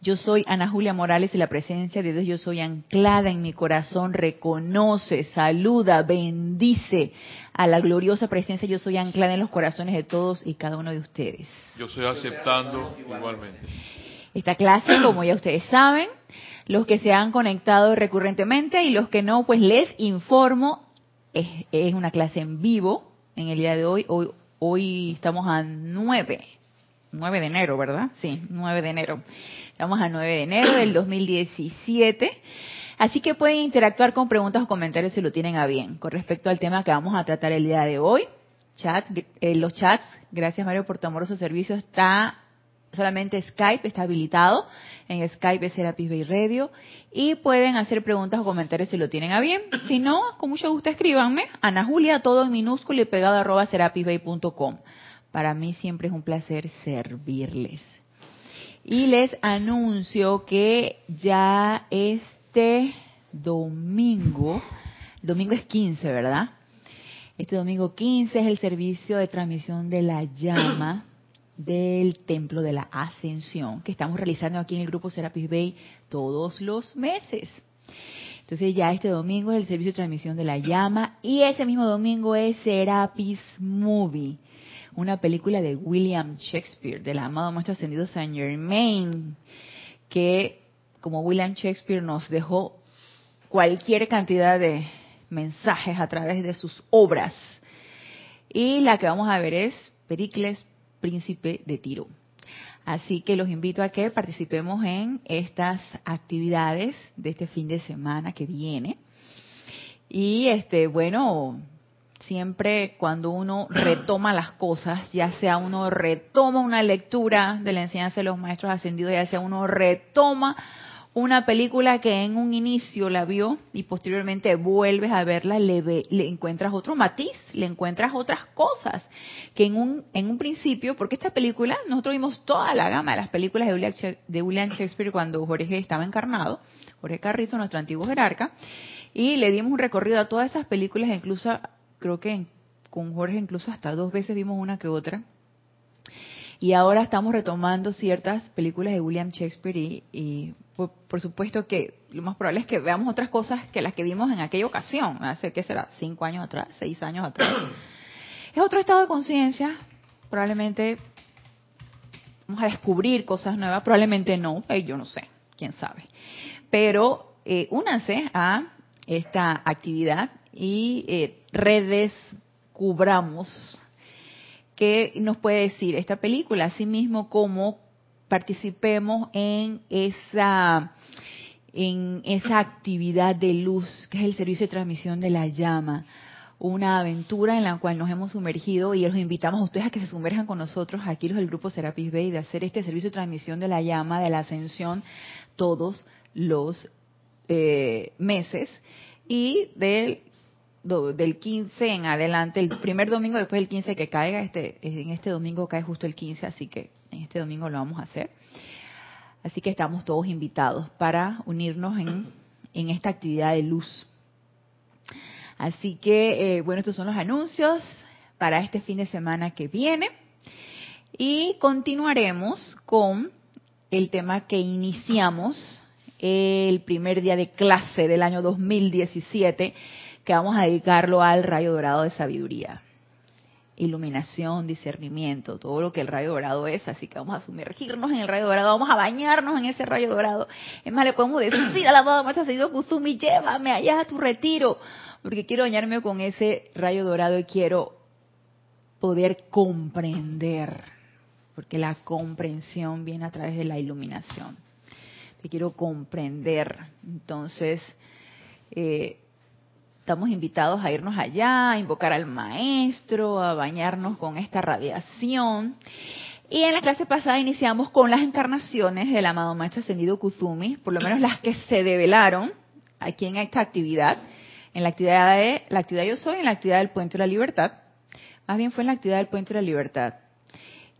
Yo soy Ana Julia Morales y la presencia de Dios yo soy anclada en mi corazón, reconoce, saluda, bendice a la gloriosa presencia yo soy anclada en los corazones de todos y cada uno de ustedes. Yo estoy aceptando igualmente. Esta clase, como ya ustedes saben, los que se han conectado recurrentemente y los que no, pues les informo, es, una clase en vivo en el día de hoy. Hoy, hoy estamos a 9, 9 de enero, ¿verdad? Sí, 9 de enero. Estamos a 9 de enero del 2017. Así que pueden interactuar con preguntas o comentarios si lo tienen a bien. Con respecto al tema que vamos a tratar el día de hoy, chat, eh, los chats, gracias Mario por tu amoroso servicio, está solamente Skype, está habilitado. En Skype es Serapis Bay Radio. Y pueden hacer preguntas o comentarios si lo tienen a bien. Si no, con mucho gusto escríbanme. Ana Julia, todo en minúsculo y pegado arroba serapisbay.com. Para mí siempre es un placer servirles. Y les anuncio que ya este domingo, domingo es 15, ¿verdad? Este domingo 15 es el servicio de transmisión de la llama del Templo de la Ascensión que estamos realizando aquí en el grupo Serapis Bay todos los meses. Entonces ya este domingo es el servicio de transmisión de la llama y ese mismo domingo es Serapis Movie una película de William Shakespeare, del amado Maestro Ascendido Saint Germain, que como William Shakespeare nos dejó cualquier cantidad de mensajes a través de sus obras. Y la que vamos a ver es Pericles, príncipe de Tiro. Así que los invito a que participemos en estas actividades de este fin de semana que viene. Y este, bueno, siempre cuando uno retoma las cosas, ya sea uno retoma una lectura de la enseñanza de los maestros ascendidos, ya sea uno retoma una película que en un inicio la vio y posteriormente vuelves a verla, le, le encuentras otro matiz, le encuentras otras cosas que en un, en un principio, porque esta película, nosotros vimos toda la gama de las películas de William, de William Shakespeare cuando Jorge estaba encarnado, Jorge Carrizo, nuestro antiguo jerarca, y le dimos un recorrido a todas esas películas, incluso creo que con Jorge incluso hasta dos veces vimos una que otra. Y ahora estamos retomando ciertas películas de William Shakespeare y, por, supuesto que lo más probable es que veamos otras cosas que las que vimos en aquella ocasión, hace, ¿qué será? Cinco años atrás, seis años atrás. es otro estado de conciencia, probablemente vamos a descubrir cosas nuevas, probablemente no, eh, yo no sé, quién sabe. Pero eh, únanse a esta actividad y eh, redescubramos qué nos puede decir esta película, asimismo como participemos en esa en esa actividad de luz que es el servicio de transmisión de la llama, una aventura en la cual nos hemos sumergido y los invitamos a ustedes a que se sumerjan con nosotros aquí los del grupo Serapis Bay de hacer este servicio de transmisión de la llama de la ascensión todos los eh, meses y del del 15 en adelante, el primer domingo después del 15 que caiga, este, en este domingo cae justo el 15, así que en este domingo lo vamos a hacer. Así que estamos todos invitados para unirnos en, en esta actividad de luz. Así que, eh, bueno, estos son los anuncios para este fin de semana que viene. Y continuaremos con el tema que iniciamos el primer día de clase del año 2017 que vamos a dedicarlo al rayo dorado de sabiduría. Iluminación, discernimiento, todo lo que el rayo dorado es, así que vamos a sumergirnos en el rayo dorado, vamos a bañarnos en ese rayo dorado. Es más, le podemos decir a la amada Maestra Seguido Kusumi, llévame allá a tu retiro, porque quiero bañarme con ese rayo dorado y quiero poder comprender, porque la comprensión viene a través de la iluminación. Te quiero comprender. Entonces, eh, Estamos invitados a irnos allá, a invocar al maestro, a bañarnos con esta radiación. Y en la clase pasada iniciamos con las encarnaciones del amado maestro ascendido Kuzumi, por lo menos las que se develaron aquí en esta actividad, en la actividad de la actividad yo soy, en la actividad del puente de la libertad. Más bien fue en la actividad del puente de la libertad.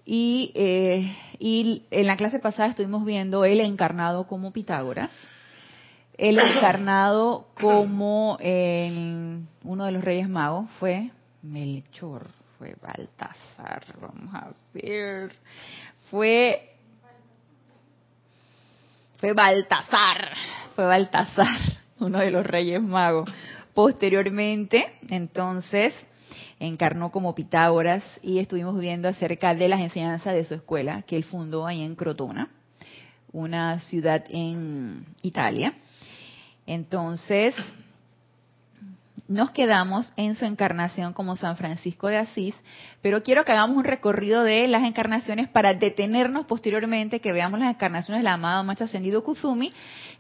Y, eh, y en la clase pasada estuvimos viendo el encarnado como Pitágoras, el encarnado como uno de los Reyes Magos fue Melchor, fue Baltasar, vamos a ver, fue fue Baltasar, fue Baltasar, uno de los Reyes Magos. Posteriormente, entonces, encarnó como Pitágoras y estuvimos viendo acerca de las enseñanzas de su escuela que él fundó ahí en Crotona, una ciudad en Italia. Entonces, nos quedamos en su encarnación como San Francisco de Asís, pero quiero que hagamos un recorrido de las encarnaciones para detenernos posteriormente, que veamos las encarnaciones del amado Maestro Ascendido Kuzumi,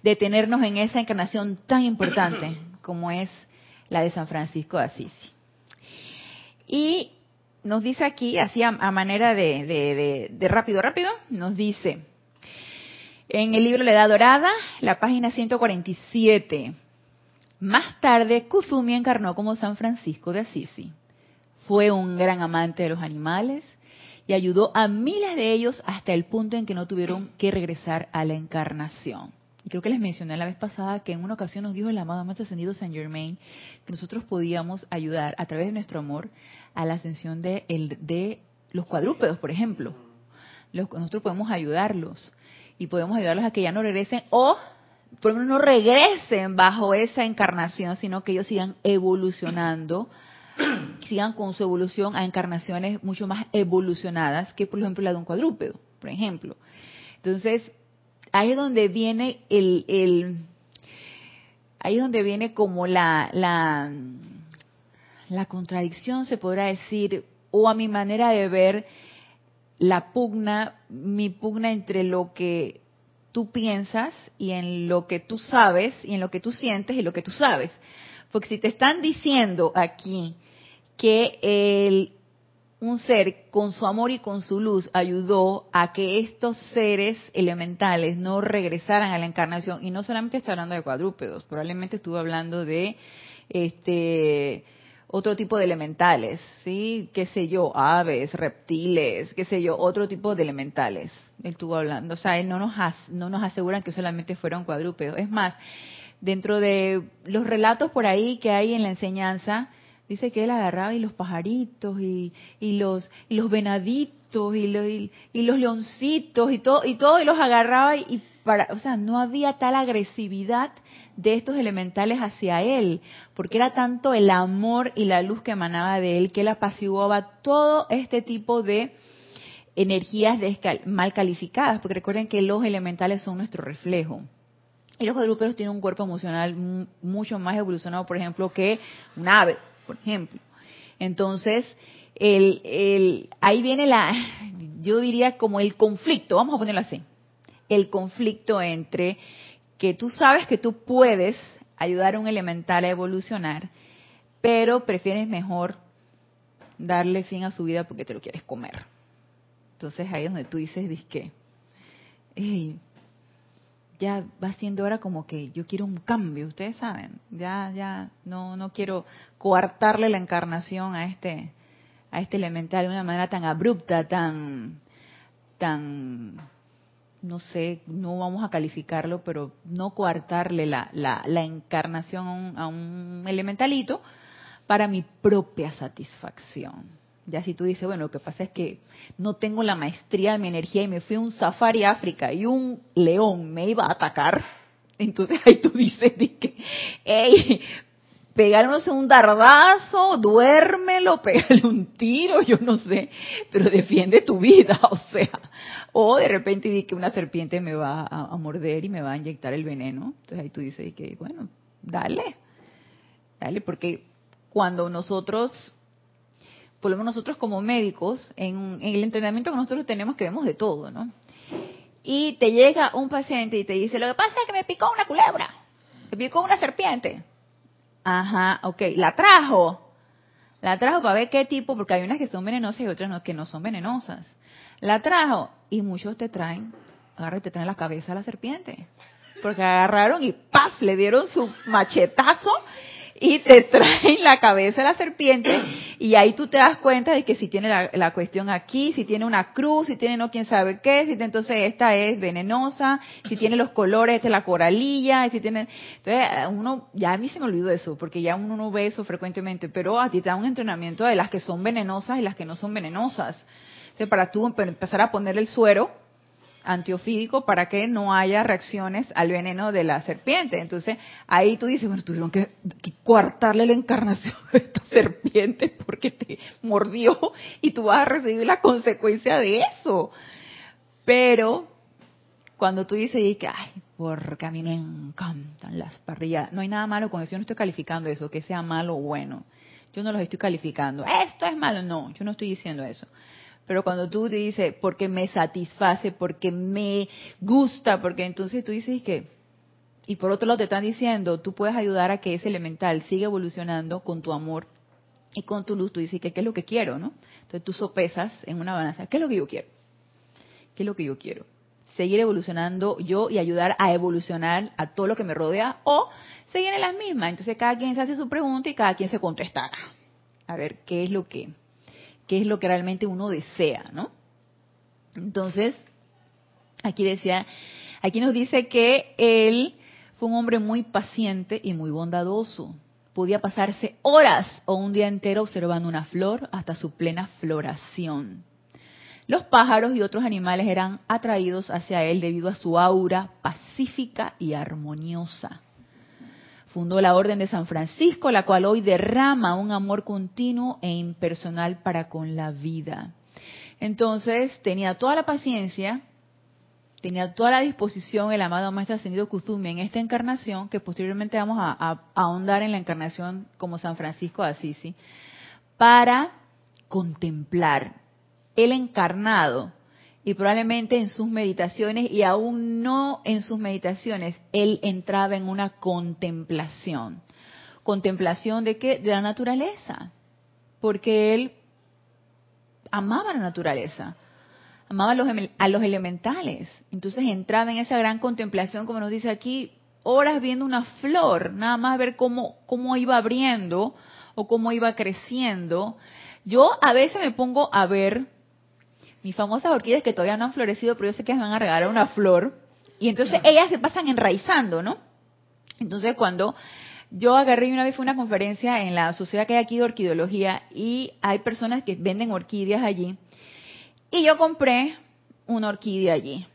detenernos en esa encarnación tan importante como es la de San Francisco de Asís. Y nos dice aquí, así a, manera de, de rápido, rápido, nos dice en el libro La Edad Dorada, la página 147. Más tarde, Kuzumi encarnó como San Francisco de Assisi. Fue un gran amante de los animales y ayudó a miles de ellos hasta el punto en que no tuvieron que regresar a la encarnación. Y creo que les mencioné la vez pasada que en una ocasión nos dijo el amado más ascendido Saint Germain que nosotros podíamos ayudar a través de nuestro amor a la ascensión de los cuadrúpedos, por ejemplo. nosotros podemos ayudarlos y podemos ayudarlos a que ya no regresen o por lo menos no regresen bajo esa encarnación, sino que ellos sigan evolucionando, sigan con su evolución a encarnaciones mucho más evolucionadas que, por ejemplo, la de un cuadrúpedo, por ejemplo. Entonces, ahí es donde viene el, el ahí es donde viene como la, la, la contradicción, se podrá decir, o a mi manera de ver, la pugna, mi pugna entre lo que tú piensas y en lo que tú sabes y en lo que tú sientes y lo que tú sabes. Porque si te están diciendo aquí que el, un ser con su amor y con su luz ayudó a que estos seres elementales no regresaran a la encarnación, y no solamente está hablando de cuadrúpedos, probablemente estuvo hablando de este otro tipo de elementales, ¿sí? Qué sé yo, aves, reptiles, qué sé yo, otro tipo de elementales. Él estuvo hablando, o sea, no nos, no nos aseguran que solamente fueron cuadrúpedos. Es más, dentro de los relatos por ahí que hay en la enseñanza, dice que él agarraba y los pajaritos y, y los y los venaditos y, los, y, los leoncitos y todo y todo y los agarraba y para, o sea, no había tal agresividad de estos elementales hacia él, porque era tanto el amor y la luz que emanaba de él que él apaciguaba todo este tipo de energías mal calificadas, porque recuerden que los elementales son nuestro reflejo. Y los cuadrúpedos tienen un cuerpo emocional mucho más evolucionado, por ejemplo, que un ave, por ejemplo. Entonces, el, el, ahí viene la, yo diría como el conflicto, vamos a ponerlo así, el conflicto entre que tú sabes que tú puedes ayudar a un elemental a evolucionar, pero prefieres mejor darle fin a su vida porque te lo quieres comer. Entonces ahí es donde tú dices, disque, ya va siendo hora como que yo quiero un cambio, ustedes saben, ya, ya, no, no quiero coartarle la encarnación a este, a este elemental de una manera tan abrupta, tan, tan no sé, no vamos a calificarlo, pero no coartarle la, la, la encarnación a un, elementalito para mi propia satisfacción. Ya si tú dices, bueno, lo que pasa es que no tengo la maestría de mi energía y me fui a un safari a África y un león me iba a atacar, entonces ahí tú dices, que, hey, pegarnos un dardazo, duérmelo, pégale un tiro, yo no sé, pero defiende tu vida, o sea, o de repente di que una serpiente me va a, morder y me va a inyectar el veneno. Entonces ahí tú dices que, bueno, dale, dale, porque cuando nosotros, por nosotros como médicos, en, el entrenamiento que nosotros tenemos que vemos de todo, ¿no? Y te llega un paciente y te dice, lo que pasa es que me picó una culebra, me picó una serpiente. Ajá, ok, la trajo. La trajo para ver qué tipo, porque hay unas que son venenosas y otras que no son venenosas. La trajo y muchos te traen, agarra y te traen la cabeza a la serpiente. Porque agarraron y ¡paf! le dieron su machetazo y te traen la cabeza de la serpiente y ahí tú te das cuenta de que si tiene la, cuestión aquí, si tiene una cruz, si tiene no quién sabe qué, si entonces esta es venenosa, si tiene los colores, esta es la coralilla, si tiene... Entonces uno, ya a mí se me olvidó eso, porque ya uno no ve eso frecuentemente, pero a ti te da un entrenamiento de las que son venenosas y las que no son venenosas. Para tú empezar a poner el suero, antiofídico para que no haya reacciones al veneno de la serpiente. Entonces, ahí tú dices, bueno, tuvieron que, que coartarle la encarnación de esta serpiente porque te mordió y tú vas a recibir la consecuencia de eso. Pero, cuando tú dices, que, ay, porque a mí me encantan las parrillas, no hay nada malo con eso, yo no estoy calificando eso, que sea malo o bueno. Yo no los estoy calificando. Esto es malo, no, yo no estoy diciendo eso. Pero cuando tú te dices, porque me satisface, porque me gusta, porque entonces tú dices que, y por otro lado te están diciendo, tú puedes ayudar a que ese elemental siga evolucionando con tu amor y con tu luz, tú dices que qué es lo que quiero, ¿no? Entonces tú sopesas en una balanza, ¿qué es lo que yo quiero? ¿Qué es lo que yo quiero? Seguir evolucionando yo y ayudar a evolucionar a todo lo que me rodea o seguir en las mismas. Entonces cada quien se hace su pregunta y cada quien se contestará. A ver, ¿qué es lo que qué es lo que realmente uno desea, ¿no? Entonces, aquí decía, aquí nos dice que él fue un hombre muy paciente y muy bondadoso. Podía pasarse horas o un día entero observando una flor hasta su plena floración. Los pájaros y otros animales eran atraídos hacia él debido a su aura pacífica y armoniosa. Fundó la Orden de San Francisco, la cual hoy derrama un amor continuo e impersonal para con la vida. Entonces, tenía toda la paciencia, tenía toda la disposición el amado Maestro Ascendido Kuzumi en esta encarnación, que posteriormente vamos a, a, ahondar en la encarnación como San Francisco de Assisi, para contemplar el encarnado y probablemente en sus meditaciones y aún no en sus meditaciones, él entraba en una contemplación. ¿Contemplación de qué? De la naturaleza. Porque él amaba la naturaleza, amaba a los, a los elementales. Entonces entraba en esa gran contemplación, como nos dice aquí, horas viendo una flor, nada más ver cómo, cómo iba abriendo o cómo iba creciendo. Yo a veces me pongo a ver mis famosas orquídeas que todavía no han florecido, pero yo sé que van a regalar una flor. Y entonces ellas se pasan enraizando, ¿no? Entonces cuando yo agarré una vez fue una conferencia en la sociedad que hay aquí de orquidología y hay personas que venden orquídeas allí. Y yo compré una orquídea allí.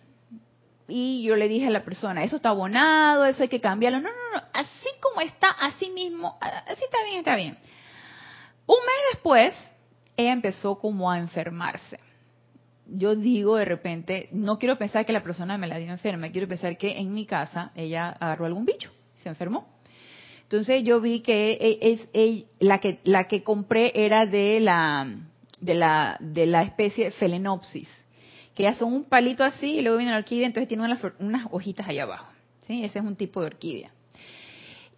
Y yo le dije a la persona, eso está abonado, eso hay que cambiarlo. No, no, no, así como está, así mismo, así está bien, está bien. Un mes después, ella empezó como a enfermarse yo digo de repente, no quiero pensar que la persona me la dio enferma, quiero pensar que en mi casa ella agarró algún bicho, se enfermó. Entonces yo vi que e, es, la que la que compré era de la de la de la especie Phalaenopsis, que ya son un palito así y luego viene la orquídea, entonces tiene unas, unas hojitas allá abajo. ¿sí? Ese es un tipo de orquídea.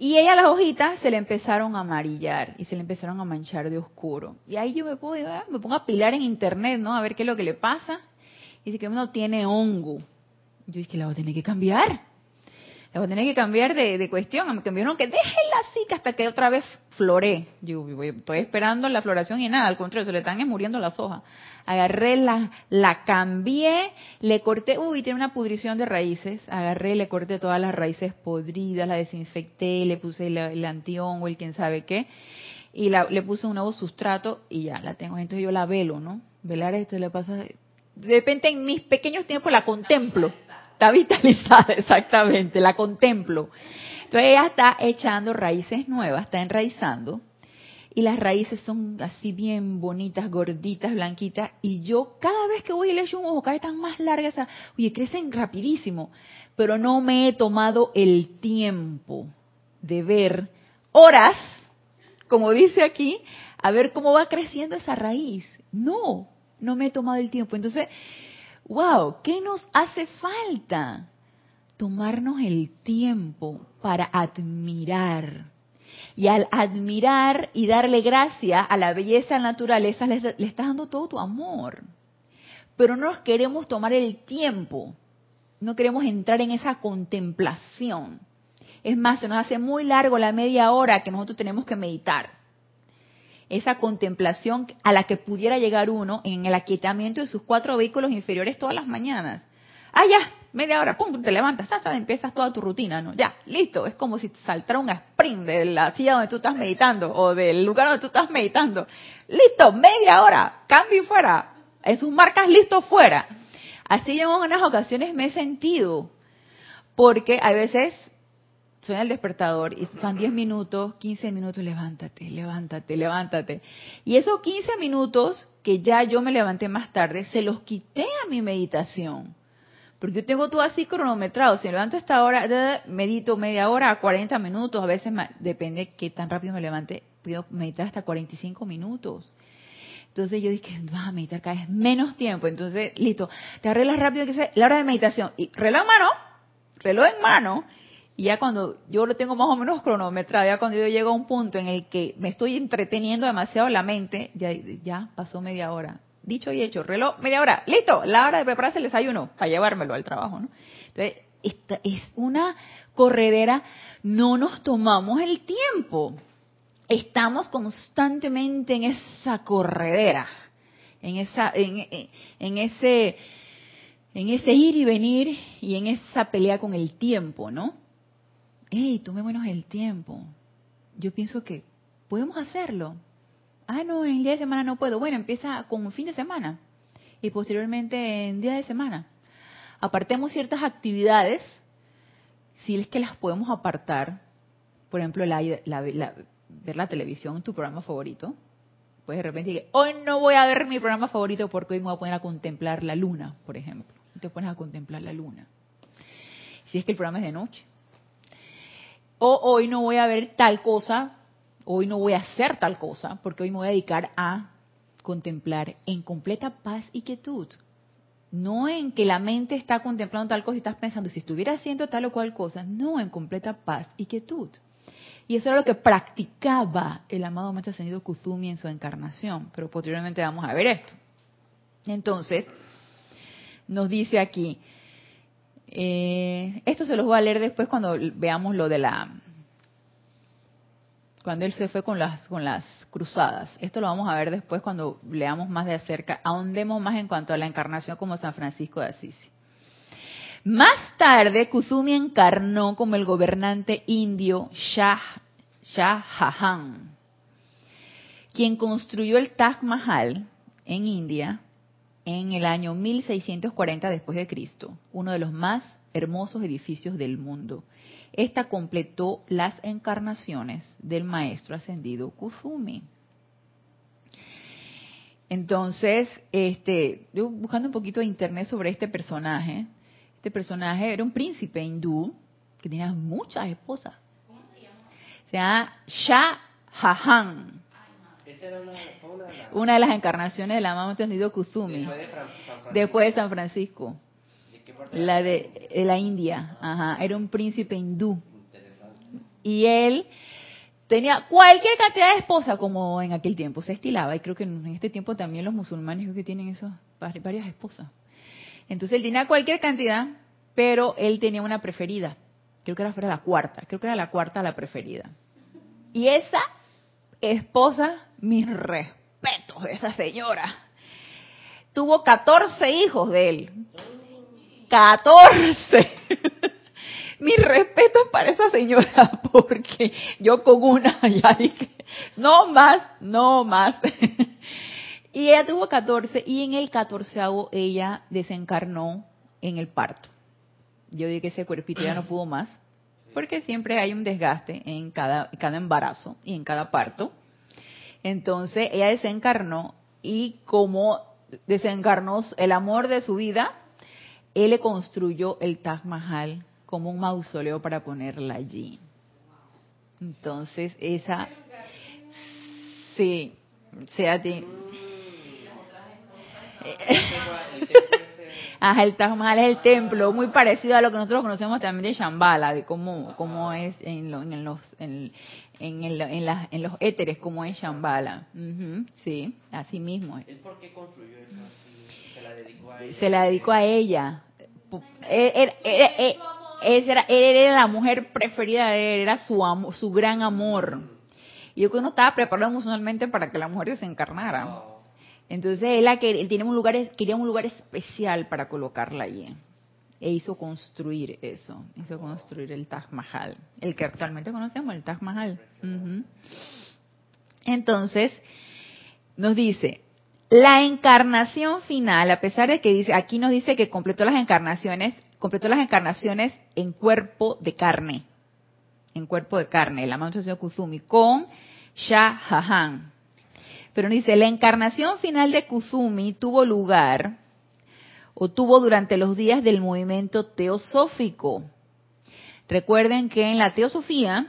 Y ella las hojitas se le empezaron a amarillar y se le empezaron a manchar de oscuro. Y ahí yo me, puedo, me pongo a pilar en internet, ¿no? A ver qué es lo que le pasa. Y dice que uno tiene hongo. Yo dije, la voy a tener que cambiar. La voy a tener que cambiar de, de cuestión. Me cambiaron que déjenla así que hasta que otra vez floré. Yo estoy esperando la floración y nada, al contrario, se le están muriendo las hojas agarré la, la cambié, le corté, uy, tiene una pudrición de raíces, agarré, le corté todas las raíces podridas, la desinfecté, le puse el, el o el quién sabe qué, y la, le puse un nuevo sustrato y ya la tengo. Entonces yo la velo, ¿no? Velar esto le pasa, de repente en mis pequeños tiempos la contemplo, está vitalizada, exactamente, la contemplo. Entonces ella está echando raíces nuevas, está enraizando, y las raíces son así bien bonitas, gorditas, blanquitas, y yo cada vez que voy y le echo un ojo, cada vez están más largas, oye, crecen rapidísimo, pero no me he tomado el tiempo de ver horas, como dice aquí, a ver cómo va creciendo esa raíz. No, no me he tomado el tiempo. Entonces, wow, ¿qué nos hace falta? Tomarnos el tiempo para admirar y al admirar y darle gracia a la belleza de la naturaleza, le, estás dando todo tu amor. Pero no nos queremos tomar el tiempo, no queremos entrar en esa contemplación. Es más, se nos hace muy largo la media hora que nosotros tenemos que meditar. Esa contemplación a la que pudiera llegar uno en el aquietamiento de sus cuatro vehículos inferiores todas las mañanas. Ah, ya, media hora, pum, te levantas, empiezas toda tu rutina, ¿no? Ya, listo, es como si saltara un sprint de la silla donde tú estás meditando o del lugar donde tú estás meditando. Listo, media hora, cambio y fuera. En sus marcas, listo, fuera. Así yo en unas ocasiones me he sentido, porque a veces suena el despertador y son 10 minutos, 15 minutos, levántate, levántate, levántate. Y esos 15 minutos que ya yo me levanté más tarde, se los quité a mi meditación. Porque yo tengo todo así cronometrado. Si me levanto a esta hora, medito media hora, 40 minutos, a veces depende qué tan rápido me levante, puedo meditar hasta 45 minutos. Entonces yo dije, vas a meditar cada vez menos tiempo. Entonces, listo, te arreglas rápido que sea la hora de meditación. Y reloj en mano, reloj en mano. Y ya cuando yo lo tengo más o menos cronometrado, ya cuando yo llego a un punto en el que me estoy entreteniendo demasiado la mente, ya, ya pasó media hora. Dicho y hecho, reloj, media hora, listo, la hora de prepararse el desayuno para llevármelo al trabajo. ¿no? Entonces, esta es una corredera, no nos tomamos el tiempo estamos constantemente en esa corredera, en esa, en, ese, en ese ir y venir y en esa pelea con el tiempo, ¿no? ¡Ey, tomémonos el tiempo! Yo pienso que podemos hacerlo. Ah, no, en el día de semana no puedo. Bueno, empieza con fin de semana y posteriormente en día de semana. Apartemos ciertas actividades, si es que las podemos apartar. Por ejemplo, la, la, ver la televisión, tu programa favorito, pues de repente hoy no voy a ver mi programa favorito porque hoy me voy a poner a contemplar la luna, por ejemplo. Te pones a contemplar la luna. Si es que el programa es de noche. O hoy no voy a ver tal cosa, hoy no voy a hacer tal cosa, porque hoy me voy a dedicar a contemplar en completa paz y quietud. No en que la mente está contemplando tal cosa y estás pensando, si estuviera haciendo tal o cual cosa, no, en completa paz y quietud. Y eso era lo que practicaba el amado Maestro Ascendido Kuzumi en su encarnación. Pero posteriormente vamos a ver esto. Entonces, nos dice aquí, eh, esto se los voy a leer después cuando veamos lo de la, cuando él se fue con las, con las cruzadas. Esto lo vamos a ver después cuando leamos más de acerca, ahondemos más en cuanto a la encarnación como San Francisco de Asís. Más tarde, Kusumi encarnó como el gobernante indio Shah, Shah Jahan, quien construyó el Taj Mahal en India en el año 1640 después de Cristo, uno de los más hermosos edificios del mundo. Esta completó las encarnaciones del maestro ascendido Kusumi. Entonces, este, yo buscando un poquito de internet sobre este personaje, este personaje era un príncipe hindú que tenía muchas esposas. ¿Cómo se llama? Se llama Shah Jahan. Una de las encarnaciones del amado entendido Kusumi. Después de San Francisco. La de, la India. Ajá. Era un príncipe hindú. Y él tenía cualquier cantidad de esposas como en aquel tiempo se estilaba y creo que en este tiempo también los musulmanes creo que tienen esas varias esposas entonces él tenía cualquier cantidad, pero él tenía una preferida. Creo que era la cuarta, creo que era la cuarta la preferida. Y esa esposa, mis respetos de esa señora, tuvo 14 hijos de él. 14. mis respetos para esa señora, porque yo con una ya dije, no más, no más. Y ella tuvo 14 y en el 14 ella desencarnó en el parto. Yo dije que ese cuerpito ya no pudo más, porque siempre hay un desgaste en cada, cada embarazo y en cada parto. Entonces ella desencarnó y como desencarnó el amor de su vida, él le construyó el Taj Mahal como un mausoleo para ponerla allí. Entonces esa, sí, sea, Ajá, el Taj Mahal es el templo, muy parecido a lo que nosotros conocemos también de Shambhala, de cómo, cómo es en, en los en, en, en, los éteres, cómo es Shambhala. sí, así mismo. ¿Él por qué construyó eso? ¿Se la dedicó a ella? Se la dedicó a ella. Era, era la mujer preferida de él, era su, amo- su gran amor. Y yo que no estaba preparado emocionalmente para que la mujer desencarnara. Entonces él, la tiene un lugar, quería un lugar especial para colocarla allí. E hizo construir eso, hizo construir el Taj Mahal, el que actualmente conocemos, el Taj Mahal. Entonces, nos dice, la encarnación final, a pesar de que dice, aquí nos dice que completó las encarnaciones, completó las encarnaciones en cuerpo de carne, en cuerpo de carne, amado señor Kuzumi, con Shah Jahan. Pero dice, la encarnación final de Kuzumi tuvo lugar o tuvo durante los días del movimiento teosófico. Recuerden que en la teosofía,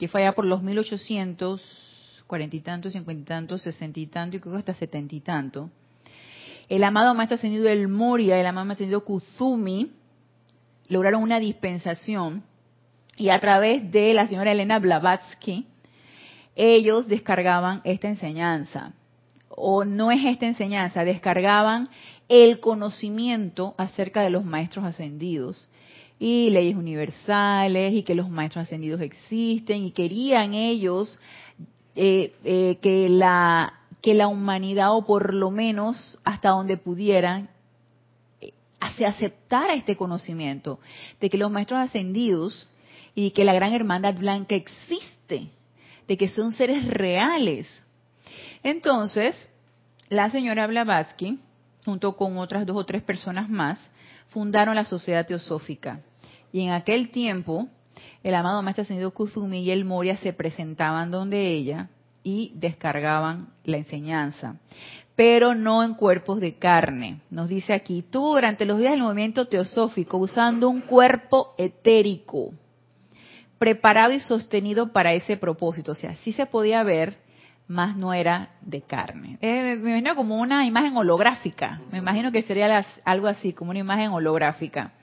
que fue allá por los 1840 y tantos, 50 y tantos, 60 y tanto, y creo que hasta 70 y tanto, el amado maestro ascendido del Moria, el amado maestro ascendido Kuzumi, lograron una dispensación y a través de la señora Elena Blavatsky, ellos descargaban esta enseñanza. O no es esta enseñanza, descargaban el conocimiento acerca de los maestros ascendidos y leyes universales y que los maestros ascendidos existen y querían ellos eh, eh, que la que la humanidad o por lo menos hasta donde pudieran eh, se aceptara este conocimiento de que los maestros ascendidos y que la gran hermandad blanca existe, de que son seres reales. Entonces, la señora Blavatsky, junto con otras dos o tres personas más, fundaron la Sociedad Teosófica. Y en aquel tiempo, el amado Maestro Ascendido Kuzumi y el Moria se presentaban donde ella y descargaban la enseñanza, pero no en cuerpos de carne. Nos dice aquí, tuvo durante los días del movimiento teosófico usando un cuerpo etérico, preparado y sostenido para ese propósito. O sea, sí se podía ver, más no era de carne. Eh, me imagino como una imagen holográfica. Me imagino que sería algo así, como una imagen holográfica.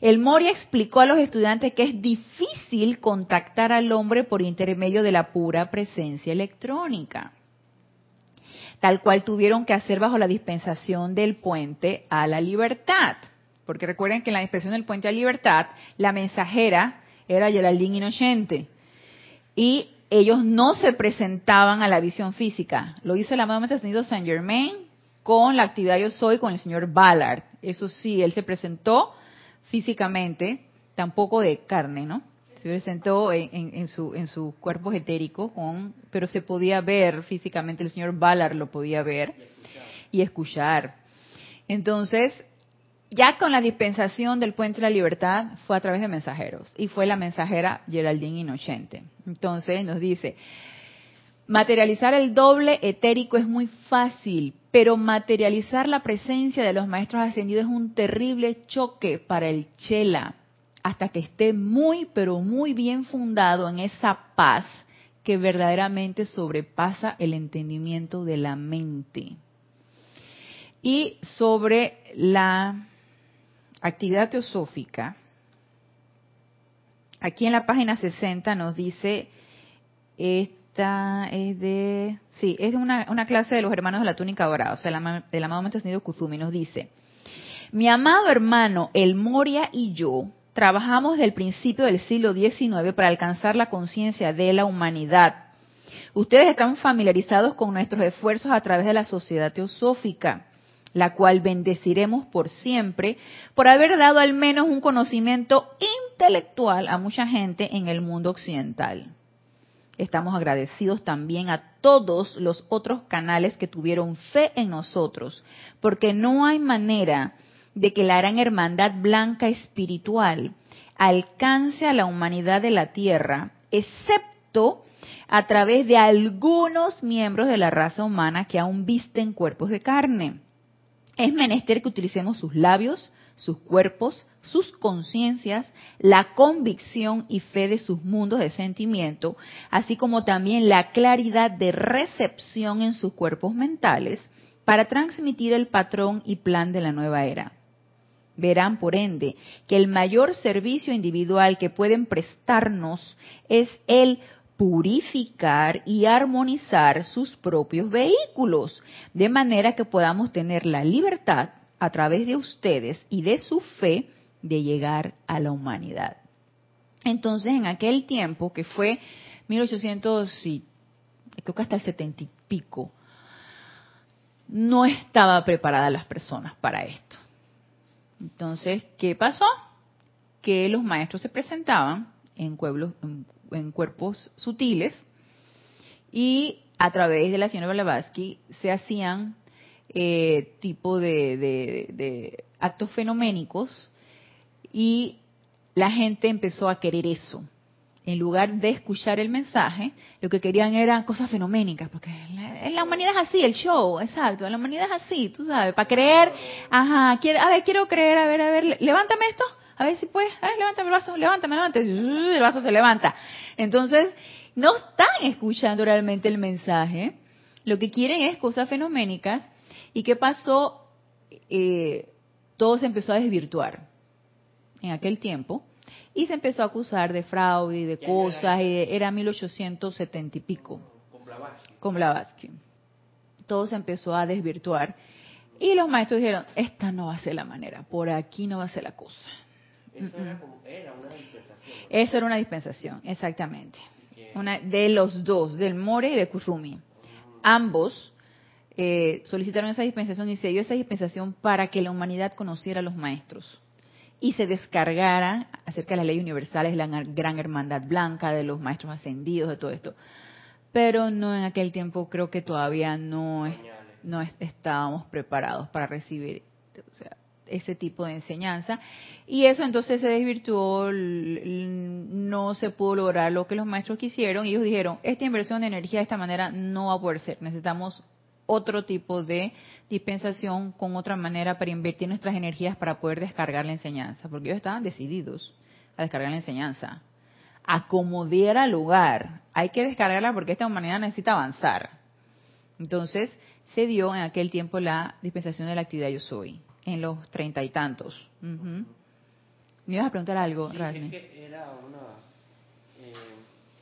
El Moria explicó a los estudiantes que es difícil contactar al hombre por intermedio de la pura presencia electrónica, tal cual tuvieron que hacer bajo la dispensación del puente a la libertad. Porque recuerden que en la dispensación del puente a la libertad, la mensajera era Geraldine Inocente. Y ellos no se presentaban a la visión física. Lo hizo el amado Maestro Saint Germain con la actividad Yo Soy con el señor Ballard. Eso sí, él se presentó físicamente, tampoco de carne, ¿no? Se presentó en, en- en su en su cuerpo etérico, con, pero se podía ver físicamente, el señor Ballard lo podía ver y escuchar. Entonces, ya con la dispensación del puente de la libertad fue a través de mensajeros y fue la mensajera Geraldine Inocente. Entonces nos dice, materializar el doble etérico es muy fácil, pero materializar la presencia de los maestros ascendidos es un terrible choque para el chela, hasta que esté muy, pero muy bien fundado en esa paz que verdaderamente sobrepasa el entendimiento de la mente. Y sobre la actividad teosófica, aquí en la página 60 nos dice, esta es de, sí, es de una, una clase de los hermanos de la túnica dorada, o sea, el el amado Maestro Kuzumi nos dice, mi amado hermano El Moria y yo trabajamos desde el principio del siglo XIX para alcanzar la conciencia de la humanidad. Ustedes están familiarizados con nuestros esfuerzos a través de la sociedad teosófica, la cual bendeciremos por siempre por haber dado al menos un conocimiento intelectual a mucha gente en el mundo occidental. Estamos agradecidos también a todos los otros canales que tuvieron fe en nosotros, porque no hay manera de que la gran hermandad blanca espiritual alcance a la humanidad de la Tierra, excepto a través de algunos miembros de la raza humana que aún visten cuerpos de carne. Es menester que utilicemos sus labios, sus cuerpos, sus conciencias, la convicción y fe de sus mundos de sentimiento, así como también la claridad de recepción en sus cuerpos mentales para transmitir el patrón y plan de la nueva era. Verán, por ende, que el mayor servicio individual que pueden prestarnos es el purificar y armonizar sus propios vehículos, de manera que podamos tener la libertad, a través de ustedes y de su fe, de llegar a la humanidad. Entonces, en aquel tiempo, que fue 1800 y creo que hasta el 70 y pico, no estaba preparada las personas para esto. Entonces, ¿qué pasó? Que los maestros se presentaban en, pueblos, cuerpos sutiles y a través de la señora Blavatsky se hacían eh, tipo de, actos fenoménicos y la gente empezó a querer eso. En lugar de escuchar el mensaje, lo que querían eran cosas fenoménicas, porque la, la humanidad es así, el show, exacto, la humanidad es así, tú sabes, para creer, ajá, quiero, a ver, quiero creer, a ver, a ver, levántame esto, a ver si puedes, a ver, levántame el vaso, levántame, levántame, el vaso se levanta. Entonces, no están escuchando realmente el mensaje, lo que quieren es cosas fenoménicas, y qué pasó, eh, todo se empezó a desvirtuar en aquel tiempo, y se empezó a acusar de fraude y de cosas, y era 1870 y pico. Con Blavatsky. Todo se empezó a desvirtuar. Y los maestros dijeron, esta no va a ser la manera, por aquí no va a ser la cosa. Eso era, como, era una dispensación. Eso era una dispensación, exactamente. Una, de los dos, del More y de Kuzumi. Ambos eh, solicitaron esa dispensación y se dio esa dispensación para que la humanidad conociera a los maestros y se descargara acerca de las leyes universales, de la gran hermandad blanca, de los maestros ascendidos, de todo esto. Pero no en aquel tiempo creo que todavía no, no estábamos preparados para recibir ese tipo de enseñanza. Y eso entonces se desvirtuó, no se pudo lograr lo que los maestros quisieron y ellos dijeron, esta inversión de energía de esta manera no va a poder ser, necesitamos otro tipo de dispensación con otra manera para invertir nuestras energías para poder descargar la enseñanza, porque ellos estaban decididos a descargar la enseñanza. Acomodiera lugar, hay que descargarla porque esta humanidad necesita avanzar. Entonces, se dio en aquel tiempo la dispensación de la actividad yo soy, en los treinta y tantos. ¿Me ibas a preguntar algo, sí, era una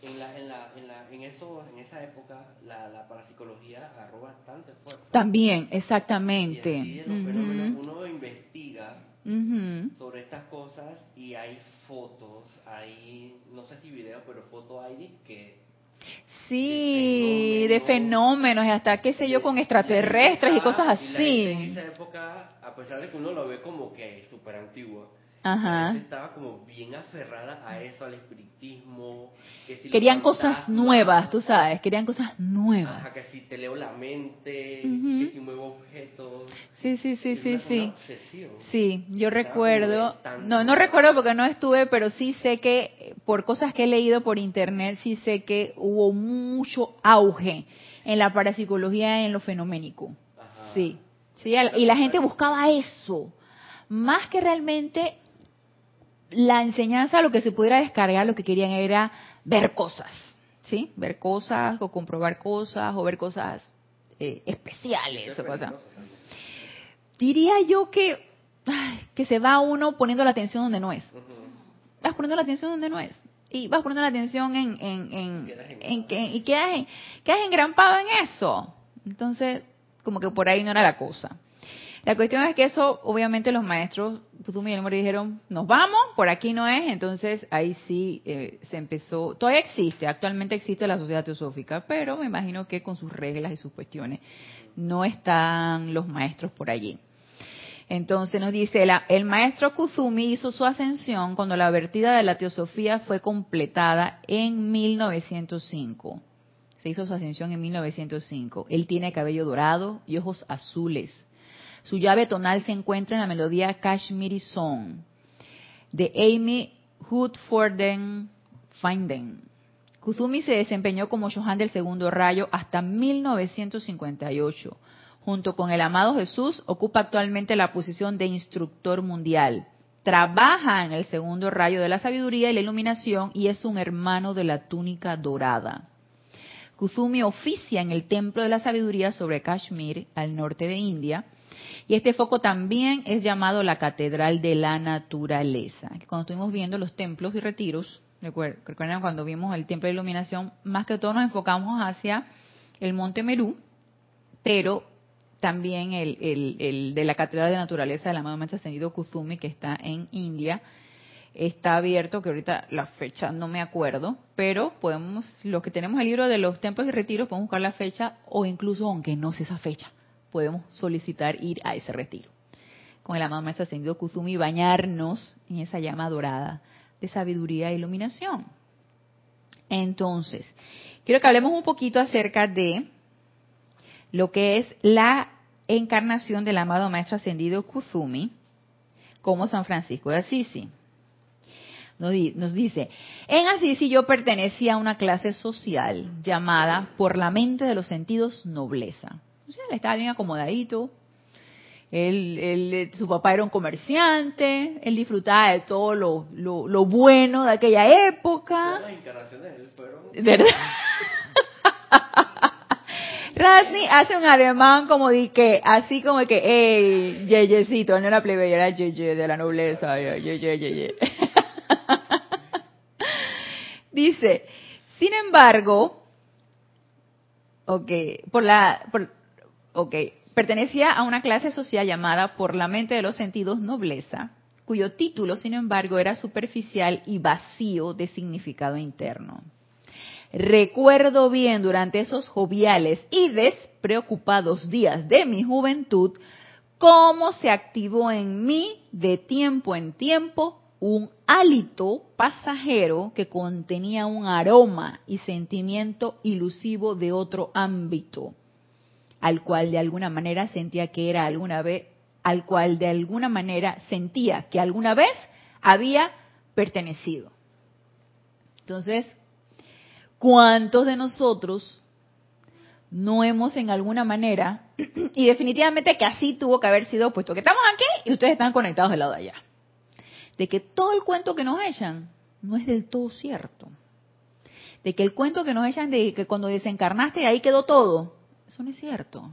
en, la, en, la, en, la, en, eso, en esa época la, la parapsicología agarró bastante fuerza. También, exactamente. Y así de los fenómenos, uno investiga sobre estas cosas y hay fotos, hay, no sé si videos, pero fotos hay que Sí, de fenómenos, y hasta qué sé yo, con extraterrestres y cosas así. en esa época, a pesar de que uno lo ve como que súper antiguo, Ajá. estaba como bien aferrada a eso, al espiritismo. querían cosas nuevas, tú sabes, querían cosas nuevas. Ajá, que si te leo la mente, que si muevo objetos. Sí, sí, sí, sí, sí. Sí, yo recuerdo, no, no recuerdo porque no estuve, pero sí sé que por cosas que he leído por internet, sí sé que hubo mucho auge en la parapsicología, en lo fenoménico. Sí, sí, y la gente buscaba eso más que realmente la enseñanza, lo que se pudiera descargar, lo que querían era ver cosas, ¿sí? Ver cosas o comprobar cosas o ver cosas eh, especiales o cosas. Diría yo que, que se va uno poniendo la atención donde no es. Vas poniendo la atención donde no es. Y vas poniendo la atención en, en, en, que, y quedas, en, quedas engrampado en eso. Entonces, como que por ahí no era la cosa. La cuestión es que eso, obviamente, los maestros, Putumi y el dijeron, nos vamos, por aquí no es, entonces ahí sí eh, se empezó, todavía existe, actualmente existe la sociedad teosófica, pero me imagino que con sus reglas y sus cuestiones no están los maestros por allí. Entonces nos dice, el maestro Kuzumi hizo su ascensión cuando la vertida de la teosofía fue completada en 1905. Se hizo su ascensión en 1905. Él tiene cabello dorado y ojos azules. Su llave tonal se encuentra en la melodía Kashmiri Song de Amy Hoodforden Finden. Kuzumi se desempeñó como Shohan del segundo rayo hasta 1958. Junto con el amado Jesús, ocupa actualmente la posición de instructor mundial. Trabaja en el segundo rayo de la sabiduría y la iluminación y es un hermano de la túnica dorada. Kuzumi oficia en el Templo de la Sabiduría sobre Kashmir, al norte de India, y este foco también es llamado la Catedral de la Naturaleza. Cuando estuvimos viendo los templos y retiros, recuerdan cuando vimos el Templo de Iluminación, más que todo nos enfocamos hacia el Monte Merú, pero también el, el, de la Catedral de Naturaleza del amado Maestro Ascendido Kuzumi, que está en India. Está abierto, que ahorita la fecha no me acuerdo, pero podemos, los que tenemos el libro de los templos y retiros, podemos buscar la fecha, o incluso, aunque no sé esa fecha, podemos solicitar ir a ese retiro. Con el amado Maestro Ascendido Kuzumi, bañarnos en esa llama dorada de sabiduría e iluminación. Entonces, quiero que hablemos un poquito acerca de lo que es la encarnación del amado Maestro Ascendido Kuzumi como San Francisco de Asisi. Nos dice, en Asisi yo pertenecía a una clase social llamada por la mente de los sentidos nobleza. O sea, él estaba bien acomodadito, él, su papá era un comerciante, él disfrutaba de todo lo, lo, bueno de aquella época. ¿Verdad? Rasni hace un ademán como de que, así como que, hey, yeyecito, no era plebeya, era yeye de la nobleza, yeye, yeye. Dice, sin embargo, ok, por la, pertenecía a una clase social llamada por la mente de los sentidos nobleza, cuyo título, sin embargo, era superficial y vacío de significado interno. Recuerdo bien durante esos joviales y despreocupados días de mi juventud cómo se activó en mí de tiempo en tiempo un hálito pasajero que contenía un aroma y sentimiento ilusivo de otro ámbito, al cual de alguna manera sentía que era alguna vez, al cual de alguna manera sentía que alguna vez había pertenecido. Entonces, ¿Cuántos de nosotros no hemos en alguna manera, y definitivamente que así tuvo que haber sido, puesto que estamos aquí y ustedes están conectados del lado de allá, de que todo el cuento que nos echan no es del todo cierto? De que el cuento que nos echan de que cuando desencarnaste ahí quedó todo, eso no es cierto.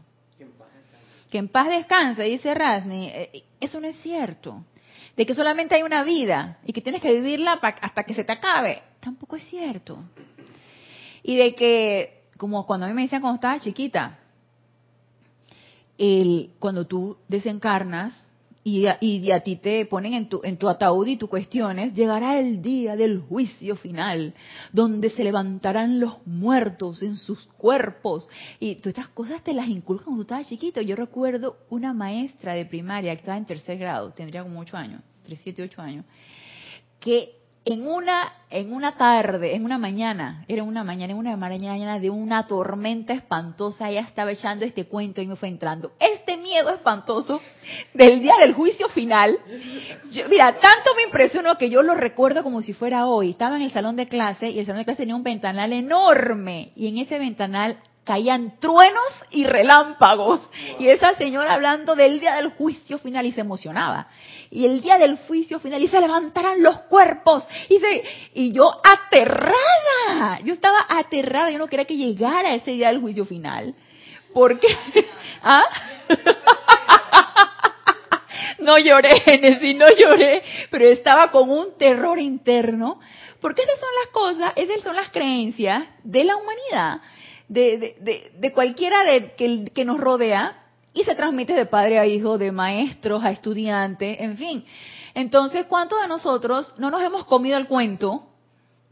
Que en paz descanse, dice Rasni, eh, eso no es cierto. De que solamente hay una vida y que tienes que vivirla hasta que se te acabe, tampoco es cierto. Y de que, como cuando a mí me decían cuando estaba chiquita, el, cuando tú desencarnas y a, y a ti te ponen en tu, en tu ataúd y tu cuestiones, llegará el día del juicio final, donde se levantarán los muertos en sus cuerpos. Y todas estas cosas te las inculcan cuando tú estabas chiquito. Yo recuerdo una maestra de primaria que estaba en tercer grado, tendría como ocho años, tres, siete, ocho años, que en una, en una tarde, en una mañana, era una mañana, en una mañana de una tormenta espantosa, ella estaba echando este cuento y me fue entrando. Este miedo espantoso del día del juicio final, mira, tanto me impresionó que yo lo recuerdo como si fuera hoy. Estaba en el salón de clase y el salón de clase tenía un ventanal enorme y en ese ventanal caían truenos y relámpagos. Y esa señora hablando del día del juicio final y se emocionaba. Y el día del juicio final y se levantarán los cuerpos. Y, se, y yo aterrada, yo estaba aterrada, yo no quería que llegara ese día del juicio final. Porque, ¿ah? no lloré, Genesis, no lloré, pero estaba con un terror interno, porque esas son las cosas, esas son las creencias de la humanidad de, cualquiera de, que, que nos rodea y se transmite de padre a hijo, de maestros a estudiantes, en fin. Entonces, ¿cuántos de nosotros no nos hemos comido el cuento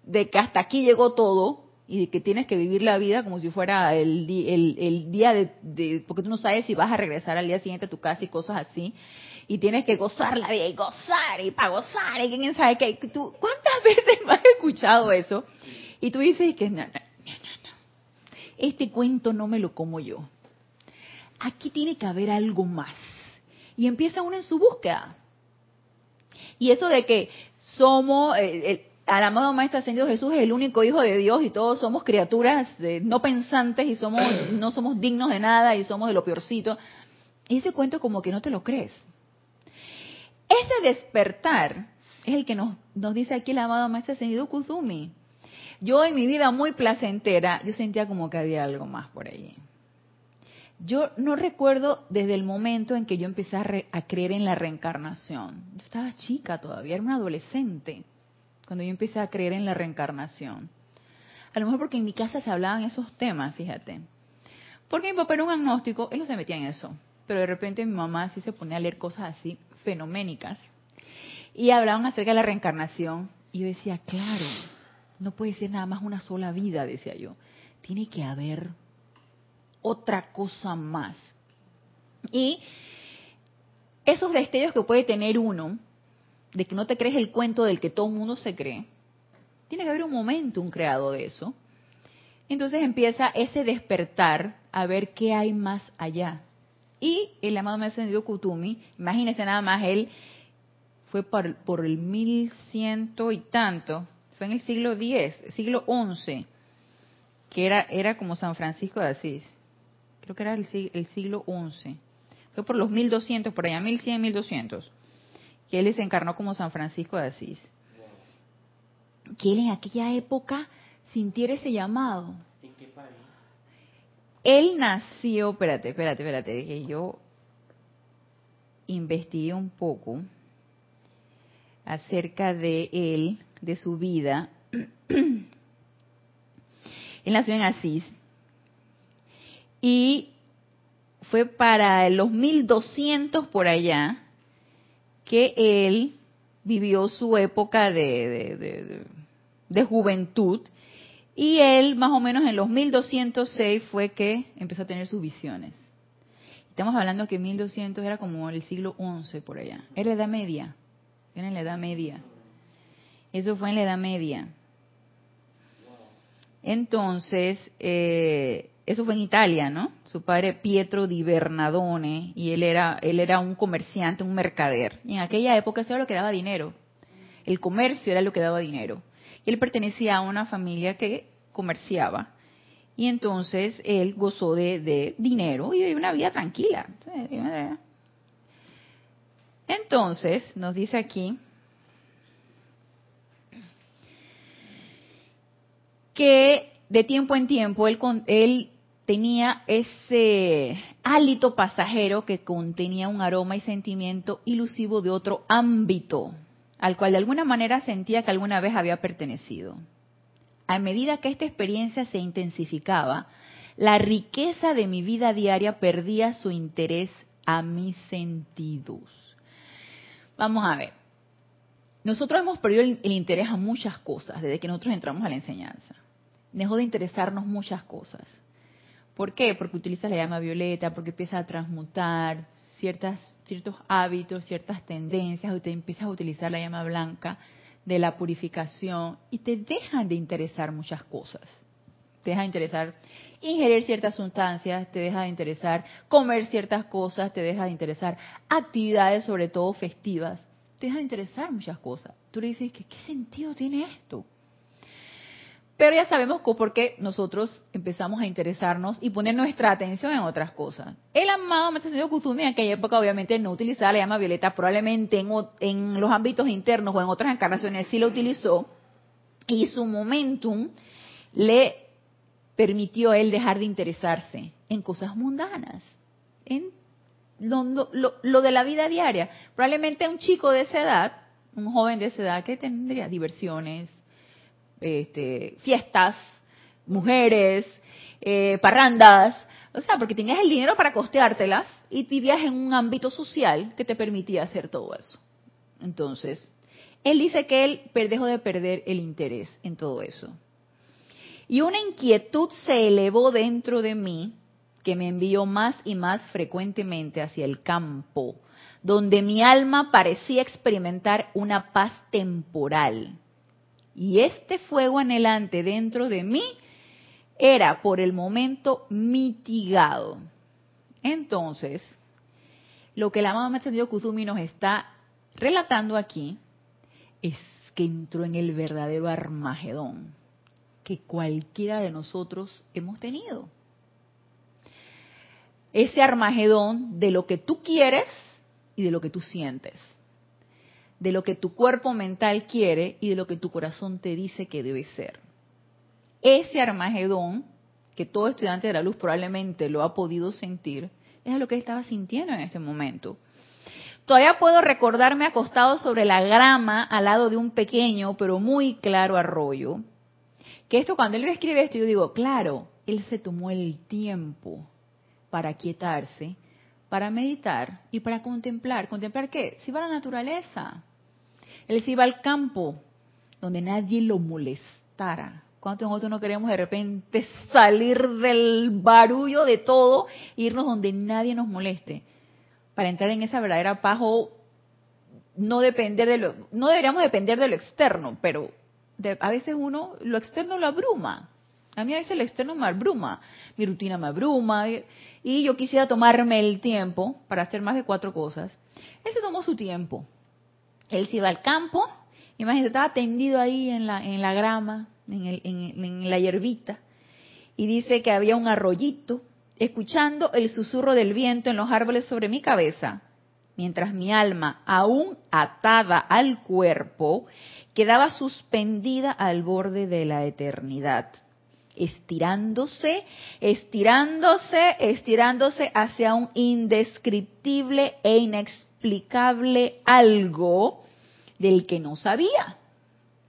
de que hasta aquí llegó todo y de que tienes que vivir la vida como si fuera el, el, día de, porque tú no sabes si vas a regresar al día siguiente a tu casa y cosas así, y tienes que gozar la vida y gozar y para gozar y quién sabe qué. ¿Tú, ¿Cuántas veces has escuchado eso? Y tú dices que no, este cuento no me lo como yo. Aquí tiene que haber algo más. Y empieza uno en su búsqueda. Y eso de que somos, eh, el, al amado Maestro Ascendido Jesús es el único Hijo de Dios y todos somos criaturas eh, no pensantes y somos no somos dignos de nada y somos de lo peorcito. Ese cuento como que no te lo crees. Ese despertar es el que nos, nos dice aquí el amado Maestro Ascendido Kuzumi. Yo en mi vida muy placentera, yo sentía como que había algo más por allí. Yo no recuerdo desde el momento en que yo empecé a, creer en la reencarnación. Yo estaba chica todavía, era una adolescente cuando yo empecé a creer en la reencarnación. A lo mejor porque en mi casa se hablaban esos temas, fíjate. Porque mi papá era un agnóstico, él no se metía en eso. Pero de repente mi mamá sí se ponía a leer cosas así, fenoménicas. Y hablaban acerca de la reencarnación. Y yo decía, claro, no puede ser nada más una sola vida, decía yo. Tiene que haber otra cosa más. Y esos destellos que puede tener uno, de que no te crees el cuento del que todo el mundo se cree, tiene que haber un momento, un creado de eso. Entonces empieza ese despertar a ver qué hay más allá. Y el amado me ha ascendido Kutumi, imagínense nada más, él fue por el mil ciento y tanto, fue en el siglo X, siglo XI, que era, era como San Francisco de Asís. Creo que era el, el siglo XI. Fue por los 1200, por allá 1100, 1200, que él se encarnó como San Francisco de Asís. Que él en aquella época sintiera ese llamado. ¿En qué país? Él nació, espérate, espérate, espérate, yo investigué un poco acerca de él, de su vida. él nació en Asís y fue para los 1200 por allá que él vivió su época de, de, juventud y él más o menos en los 1206 fue que empezó a tener sus visiones. Estamos hablando que 1200 era como el siglo XI por allá. Era la Edad Media. Era la Edad Media. Eso fue en la Edad Media. Entonces, eh, eso fue en Italia, ¿no? Su padre Pietro di Bernadone y él era él era un comerciante, un mercader. Y en aquella época eso era lo que daba dinero. El comercio era lo que daba dinero. Y él pertenecía a una familia que comerciaba. Y entonces él gozó de, de dinero y de una vida tranquila. Entonces, nos dice aquí que de tiempo en tiempo él, él tenía ese hálito pasajero que contenía un aroma y sentimiento ilusivo de otro ámbito, al cual de alguna manera sentía que alguna vez había pertenecido. A medida que esta experiencia se intensificaba, la riqueza de mi vida diaria perdía su interés a mis sentidos. Vamos a ver. Nosotros hemos perdido el, interés a muchas cosas desde que nosotros entramos a la enseñanza. Dejó de interesarnos muchas cosas ¿Por qué? Porque utilizas la llama violeta, porque empiezas a transmutar ciertas, ciertos hábitos, ciertas tendencias, y te empiezas a utilizar la llama blanca de la purificación y te dejan de interesar muchas cosas. Te deja de interesar ingerir ciertas sustancias, te deja de interesar comer ciertas cosas, te deja de interesar actividades, sobre todo festivas, te deja de interesar muchas cosas. Tú le dices, ¿qué, qué sentido tiene esto? Pero ya sabemos por qué nosotros empezamos a interesarnos y poner nuestra atención en otras cosas. El amado Maestro Señor Kusumi en aquella época obviamente no utilizaba la llama violeta, probablemente en, en los ámbitos internos o en otras encarnaciones sí lo utilizó y su momentum le permitió a él dejar de interesarse en cosas mundanas, en lo, lo, de la vida diaria. Probablemente un chico de esa edad, un joven de esa edad que tendría diversiones, este, fiestas, mujeres, eh, parrandas, o sea, porque tenías el dinero para costeártelas y vivías en un ámbito social que te permitía hacer todo eso. Entonces, él dice que él dejó de perder el interés en todo eso. Y una inquietud se elevó dentro de mí que me envió más y más frecuentemente hacia el campo, donde mi alma parecía experimentar una paz temporal y este fuego anhelante dentro de mí era por el momento mitigado. Entonces, lo que la mamá Maestro Kuzumi nos está relatando aquí es que entró en el verdadero Armagedón que cualquiera de nosotros hemos tenido. Ese Armagedón de lo que tú quieres y de lo que tú sientes de lo que tu cuerpo mental quiere y de lo que tu corazón te dice que debe ser. Ese Armagedón, que todo estudiante de la luz probablemente lo ha podido sentir, es lo que estaba sintiendo en este momento. Todavía puedo recordarme acostado sobre la grama al lado de un pequeño pero muy claro arroyo. Que esto cuando él me escribe esto yo digo, claro, él se tomó el tiempo para quietarse, para meditar y para contemplar. ¿Contemplar qué? Se iba a la naturaleza. Él se iba al campo, donde nadie lo molestara. ¿Cuántos de nosotros no queremos de repente salir del barullo de todo e irnos donde nadie nos moleste? Para entrar en esa verdadera paz o no depender de lo, no deberíamos depender de lo externo, pero a veces uno, lo externo lo abruma. A mí a veces lo externo me abruma, mi rutina me abruma y, yo quisiera tomarme el tiempo para hacer más de cuatro cosas. Él se tomó su tiempo. Él se iba al campo, imagínate, estaba tendido ahí en la, en la grama, en, la hierbita, y dice que había un arroyito, escuchando el susurro del viento en los árboles sobre mi cabeza, mientras mi alma, aún atada al cuerpo, quedaba suspendida al borde de la eternidad, estirándose, estirándose, estirándose hacia un indescriptible e inexplicable algo del que no sabía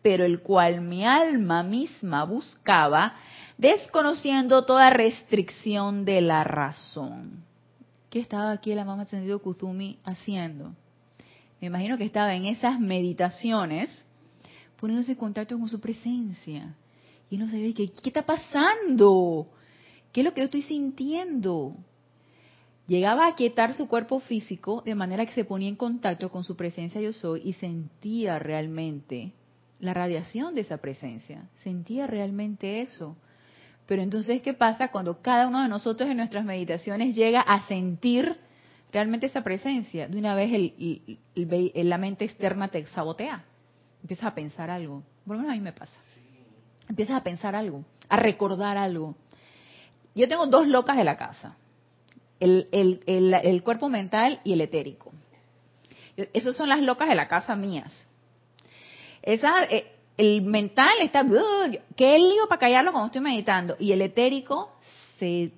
pero el cual mi alma misma buscaba, desconociendo toda restricción de la razón. ¿Qué estaba aquí el amado ascendido Kuzumi haciendo? Me imagino que estaba en esas meditaciones, poniéndose en contacto con su presencia. Y no sabía qué, qué está pasando, qué es lo que yo estoy sintiendo. Llegaba a quietar su cuerpo físico de manera que se ponía en contacto con su presencia yo soy y sentía realmente la radiación de esa presencia. Sentía realmente eso. Pero entonces, ¿qué pasa cuando cada uno de nosotros en nuestras meditaciones llega a sentir realmente esa presencia? De una vez la mente externa te sabotea. Empiezas a pensar algo. Por lo menos a mí me pasa. Empiezas a pensar algo, a recordar algo. Yo tengo dos locas de la casa. El, cuerpo mental y el etérico. Esas son las locas de la casa mías eh, el mental está, ¿qué lío para callarlo cuando estoy meditando? Y el etérico se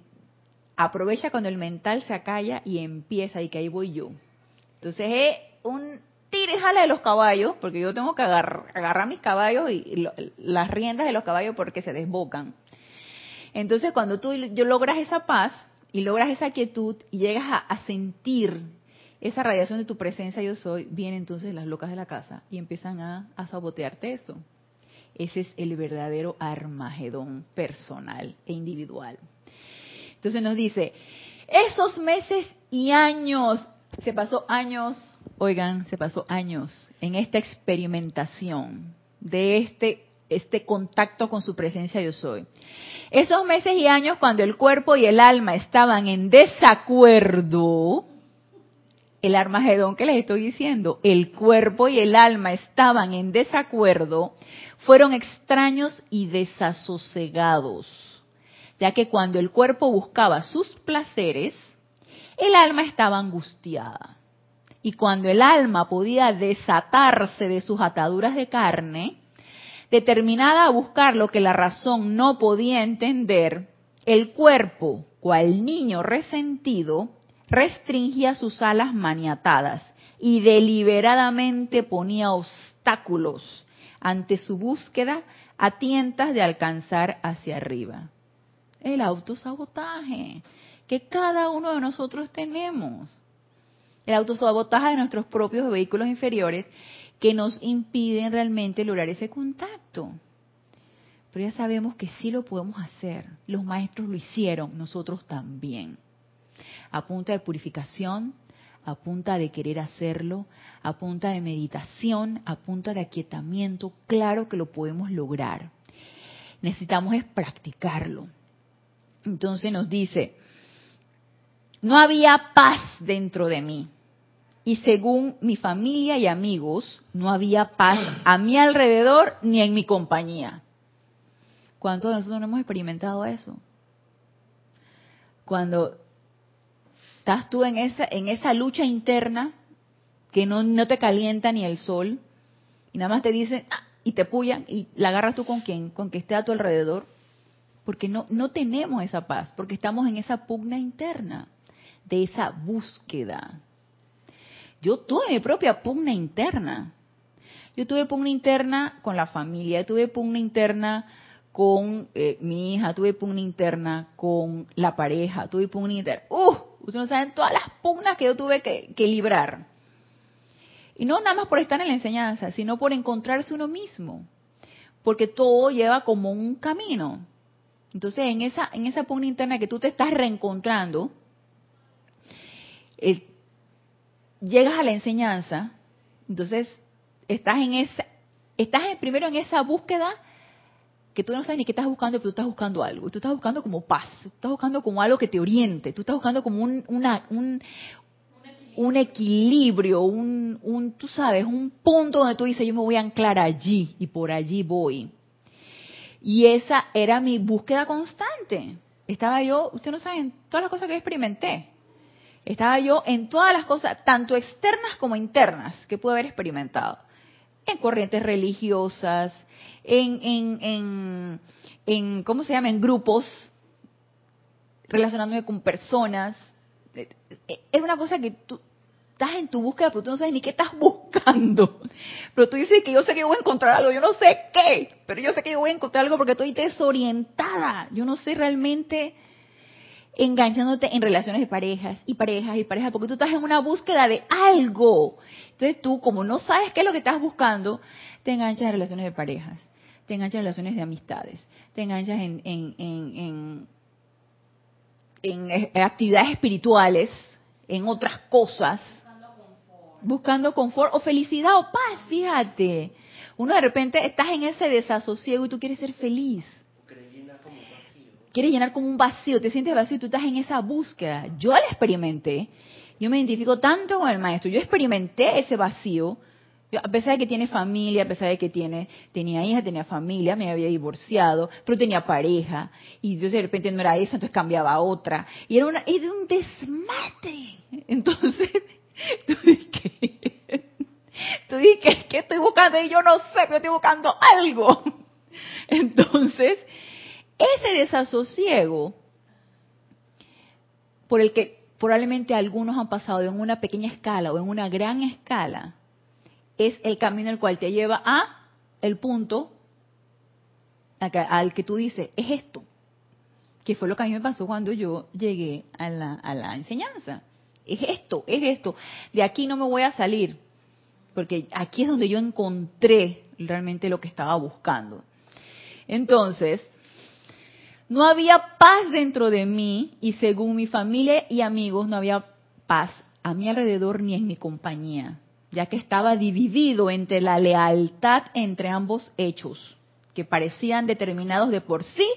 aprovecha cuando el mental se acalla y empieza y que ahí voy yo. Entonces es un tire jale de los caballos, porque yo tengo que agarrar, mis caballos y, las riendas de los caballos porque se desbocan. Entonces cuando tú yo logras esa paz y logras esa quietud y llegas a sentir esa radiación de tu presencia yo soy, vienen entonces las locas de la casa y empiezan a, sabotearte eso. Ese es el verdadero Armagedón personal e individual. Entonces nos dice, esos meses y años, se pasó años, oigan, se pasó años en esta experimentación de este, este contacto con su presencia yo soy. Esos meses y años cuando el cuerpo y el alma estaban en desacuerdo, el Armagedón que les estoy diciendo, el cuerpo y el alma estaban en desacuerdo, fueron extraños y desasosegados, ya que cuando el cuerpo buscaba sus placeres, el alma estaba angustiada. Y cuando el alma podía desatarse de sus ataduras de carne, determinada a buscar lo que la razón no podía entender, el cuerpo, cual niño resentido, restringía sus alas maniatadas y deliberadamente ponía obstáculos ante su búsqueda a tientas de alcanzar hacia arriba. El autosabotaje que cada uno de nosotros tenemos. El autosabotaje de nuestros propios vehículos inferiores que nos impiden realmente lograr ese contacto. Pero ya sabemos que sí lo podemos hacer. Los maestros lo hicieron, nosotros también a punta de purificación, a punta de querer hacerlo, a punta de meditación, a punta de aquietamiento, claro que lo podemos lograr. Necesitamos es practicarlo. Entonces nos dice, no había paz dentro de mí. Y según mi familia y amigos, no había paz a mi alrededor ni en mi compañía. ¿Cuántos de nosotros no hemos experimentado eso? Cuando Estás tú en esa, en esa lucha interna que no, no te calienta ni el sol y nada más te dicen ah", y te pullan y la agarras tú con quien, con que esté a tu alrededor, porque no, no tenemos esa paz, porque estamos en esa pugna interna, de esa búsqueda. Yo tuve mi propia pugna interna. Yo tuve pugna interna con la familia, tuve pugna interna con eh, mi hija, tuve pugna interna con la pareja, tuve pugna interna. ¡Uh! Ustedes no saben todas las pugnas que yo tuve que, librar. Y no nada más por estar en la enseñanza, sino por encontrarse uno mismo. Porque todo lleva como un camino. Entonces, en esa, en esa pugna interna que tú te estás reencontrando, llegas a la enseñanza, entonces estás en esa, estás primero en esa búsqueda que tú no sabes ni qué estás buscando, pero tú estás buscando algo. Tú estás buscando como paz, tú estás buscando como algo que te oriente, tú estás buscando como un, un, un equilibrio, un, un, tú sabes, un punto donde tú dices, yo me voy a anclar allí y por allí voy. Y esa era mi búsqueda constante. Estaba yo, ustedes no saben, todas las cosas que experimenté. Estaba yo en todas las cosas, tanto externas como internas, que pude haber experimentado. En corrientes religiosas, en, en, en, en ¿cómo se llama? En grupos, relacionándome con personas. Es una cosa que tú, estás en tu búsqueda, pero tú no sabes ni qué estás buscando. Pero tú dices que yo sé que voy a encontrar algo, yo no sé qué, pero yo sé que yo voy a encontrar algo porque estoy desorientada. Yo no sé realmente enganchándote en relaciones de parejas y parejas y parejas, porque tú estás en una búsqueda de algo. Entonces tú, como no sabes qué es lo que estás buscando, te enganchas en relaciones de parejas, te enganchas en relaciones de amistades, te enganchas en, en, en, en, en actividades espirituales, en otras cosas, buscando confort o felicidad o paz, fíjate. Uno de repente estás en ese desasosiego y tú quieres ser feliz. Quieres llenar como un vacío, te sientes vacío y tú estás en esa búsqueda. Yo la experimenté, yo me identifico tanto con el maestro, yo experimenté ese vacío, a pesar de que tiene familia, a pesar de que tiene, tenía hija, tenía familia, me había divorciado, pero tenía pareja, y yo de repente no era esa, entonces cambiaba a otra, y era, una, era un desmadre. Entonces, Tú dices, tú dices, ¿qué estoy buscando? Y yo no sé, pero estoy buscando algo. Entonces, ese desasosiego por el que probablemente algunos han pasado en una pequeña escala o en una gran escala, es el camino el cual te lleva a el punto al que tú dices, es esto, que fue lo que a mí me pasó cuando yo llegué a la, a la enseñanza es esto, es esto. De aquí no me voy a salir, porque aquí es donde yo encontré realmente lo que estaba buscando. Entonces, no había paz dentro de mí y según mi familia y amigos no había paz a mi alrededor ni en mi compañía, ya que estaba dividido entre la lealtad entre ambos hechos, que parecían determinados de por sí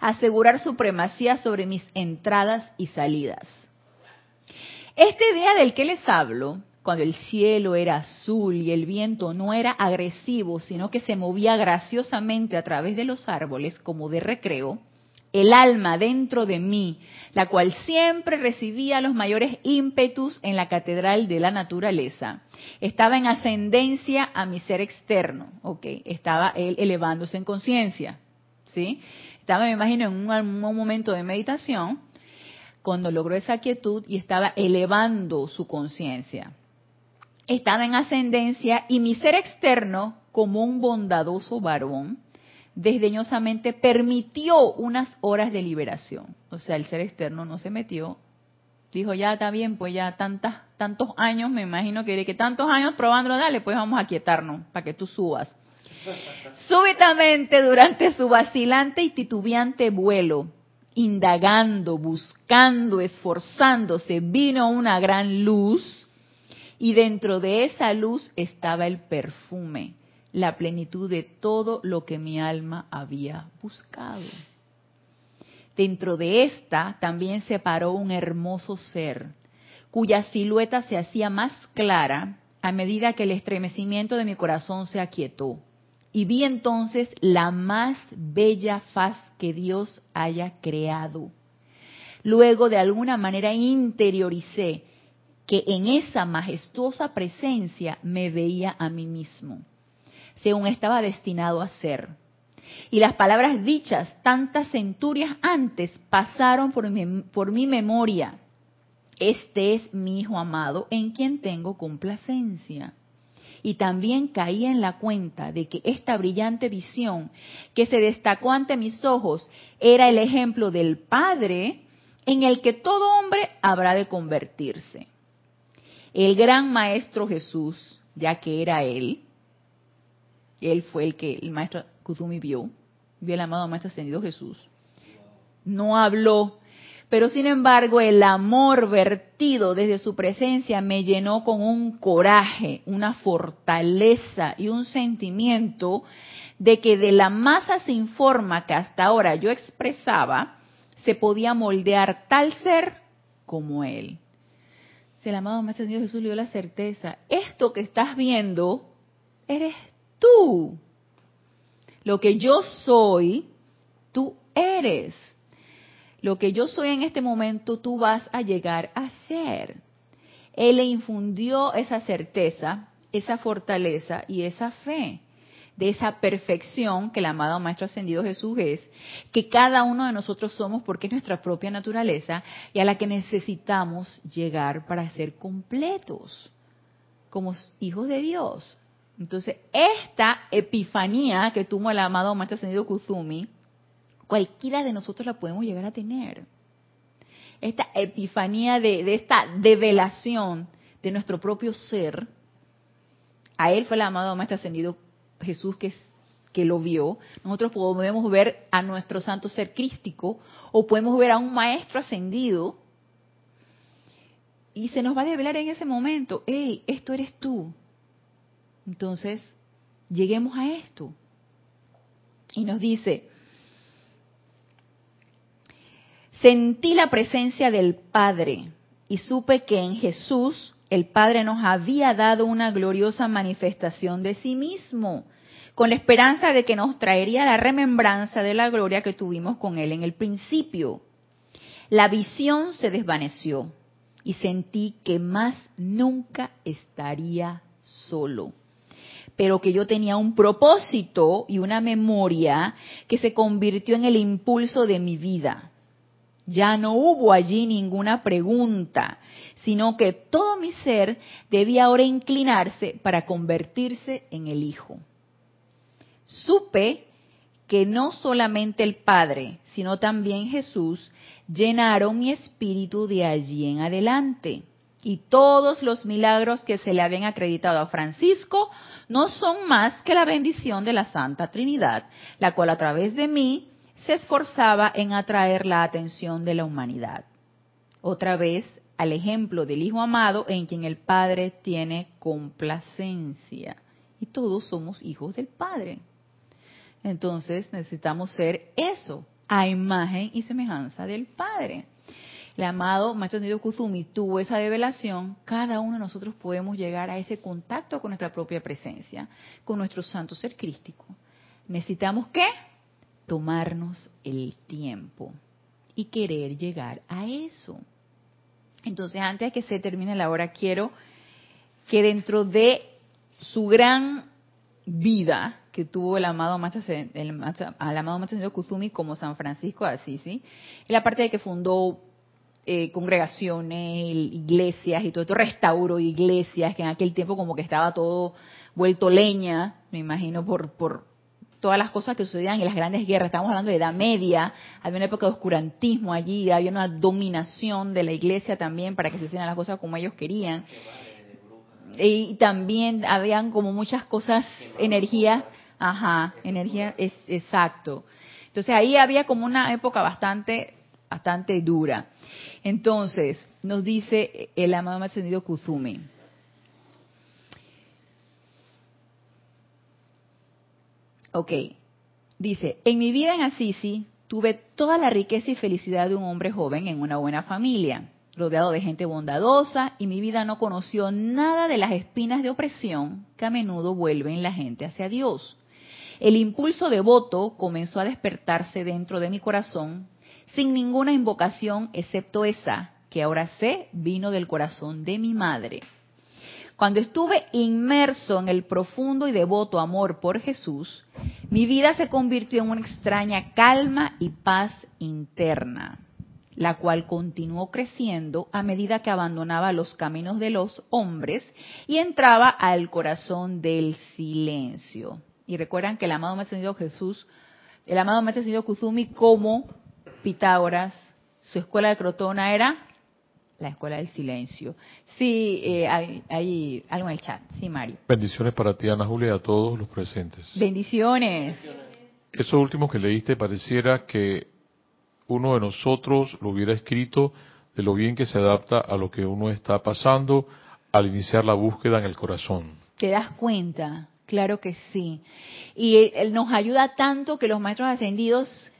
asegurar supremacía sobre mis entradas y salidas. Esta idea del que les hablo, cuando el cielo era azul y el viento no era agresivo, sino que se movía graciosamente a través de los árboles como de recreo, el alma dentro de mí, la cual siempre recibía los mayores ímpetus en la catedral de la naturaleza, estaba en ascendencia a mi ser externo, ¿ok? Estaba él elevándose en conciencia, ¿sí? Estaba, me imagino, en un momento de meditación cuando logró esa quietud y estaba elevando su conciencia. Estaba en ascendencia y mi ser externo, como un bondadoso varón, desdeñosamente permitió unas horas de liberación. O sea, el ser externo no se metió. Dijo, ya está bien, pues ya tantas, tantos años, me imagino que, que tantos años probándolo, dale, pues vamos a quietarnos para que tú subas. Súbitamente, durante su vacilante y titubeante vuelo, indagando, buscando, esforzándose, vino una gran luz y dentro de esa luz estaba el perfume, la plenitud de todo lo que mi alma había buscado. Dentro de esta también se paró un hermoso ser, cuya silueta se hacía más clara a medida que el estremecimiento de mi corazón se aquietó y vi entonces la más bella faz que Dios haya creado. Luego de alguna manera interioricé que en esa majestuosa presencia me veía a mí mismo, según estaba destinado a ser. Y las palabras dichas tantas centurias antes pasaron por mi, por mi memoria. Este es mi Hijo amado en quien tengo complacencia y también caí en la cuenta de que esta brillante visión que se destacó ante mis ojos era el ejemplo del Padre en el que todo hombre habrá de convertirse. El gran Maestro Jesús, ya que era Él, Él fue el que el Maestro Kuzumi vio, vio el amado Maestro Ascendido Jesús, no habló pero sin embargo el amor vertido desde su presencia me llenó con un coraje, una fortaleza y un sentimiento de que de la masa sin forma que hasta ahora yo expresaba, se podía moldear tal ser como él. Si el amado Maestro Jesús le dio la certeza, esto que estás viendo, eres tú. Lo que yo soy, tú eres lo que yo soy en este momento, tú vas a llegar a ser. Él le infundió esa certeza, esa fortaleza y esa fe de esa perfección que el amado Maestro Ascendido Jesús es, que cada uno de nosotros somos porque es nuestra propia naturaleza y a la que necesitamos llegar para ser completos como hijos de Dios. Entonces, esta epifanía que tuvo el amado Maestro Ascendido Kuzumi, cualquiera de nosotros la podemos llegar a tener. Esta epifanía de, esta develación de nuestro propio ser, a él fue el amado Maestro Ascendido Jesús que, que lo vio. Nosotros podemos ver a nuestro santo ser crístico o podemos ver a un Maestro Ascendido y se nos va a develar en ese momento, hey, esto eres tú. Entonces, lleguemos a esto. Y nos dice, Sentí la presencia del Padre y supe que en Jesús el Padre nos había dado una gloriosa manifestación de sí mismo, con la esperanza de que nos traería la remembranza de la gloria que tuvimos con Él en el principio. La visión se desvaneció y sentí que más nunca estaría solo pero que yo tenía un propósito y una memoria que se convirtió en el impulso de mi vida. Ya no hubo allí ninguna pregunta, sino que todo mi ser debía ahora inclinarse para convertirse en el Hijo. Supe que no solamente el Padre, sino también Jesús llenaron mi espíritu de allí en adelante. Y todos los milagros que se le habían acreditado a Francisco no son más que la bendición de la Santa Trinidad, la cual a través de mí se esforzaba en atraer la atención de la humanidad. Otra vez al ejemplo del Hijo amado en quien el Padre tiene complacencia. Y todos somos hijos del Padre. Entonces necesitamos ser eso, a imagen y semejanza del Padre. El amado Maestro Nido Kuzumi tuvo esa revelación, cada uno de nosotros podemos llegar a ese contacto con nuestra propia presencia, con nuestro santo ser crístico. ¿Necesitamos qué? tomarnos el tiempo y querer llegar a eso. Entonces, antes de que se termine la hora, quiero que dentro de su gran vida que tuvo el amado Maestro, el, amado Maestro Kuzumi como San Francisco de Asís, la parte de que fundó eh, congregaciones, iglesias y todo esto, restauró iglesias, que en aquel tiempo como que estaba todo vuelto leña, me imagino, por, por, todas las cosas que sucedían en las grandes guerras. Estamos hablando de Edad Media, había una época de oscurantismo allí, había una dominación de la iglesia también para que se hicieran las cosas como ellos querían. Y también habían como muchas cosas, energías, ajá, energía, exacto. Entonces ahí había como una época bastante, bastante dura. Entonces, nos dice el amado ascendido Kuzumi, Ok, dice, en mi vida en Assisi tuve toda la riqueza y felicidad de un hombre joven en una buena familia, rodeado de gente bondadosa y mi vida no conoció nada de las espinas de opresión que a menudo vuelven la gente hacia Dios. El impulso devoto comenzó a despertarse dentro de mi corazón sin ninguna invocación excepto esa que ahora sé vino del corazón de mi madre. Cuando estuve inmerso en el profundo y devoto amor por Jesús, mi vida se convirtió en una extraña calma y paz interna. la cual continuó creciendo a medida que abandonaba los caminos de los hombres y entraba al corazón del silencio. Y recuerdan que el amado Maestro Jesús, el amado Maestro Ascendido Kuzumi como Pitágoras, su escuela de Crotona era la escuela del silencio. Sí, eh, hay, hay, algo en el chat. Sí, Mario. Bendiciones para ti, Ana Julia, y a todos los presentes. Bendiciones. Eso último que leíste pareciera que uno de nosotros lo hubiera escrito de lo bien que se adapta a lo que uno está pasando al iniciar la búsqueda en el corazón. ¿Te das cuenta? Claro que sí. Y él nos ayuda tanto que los maestros ascendidos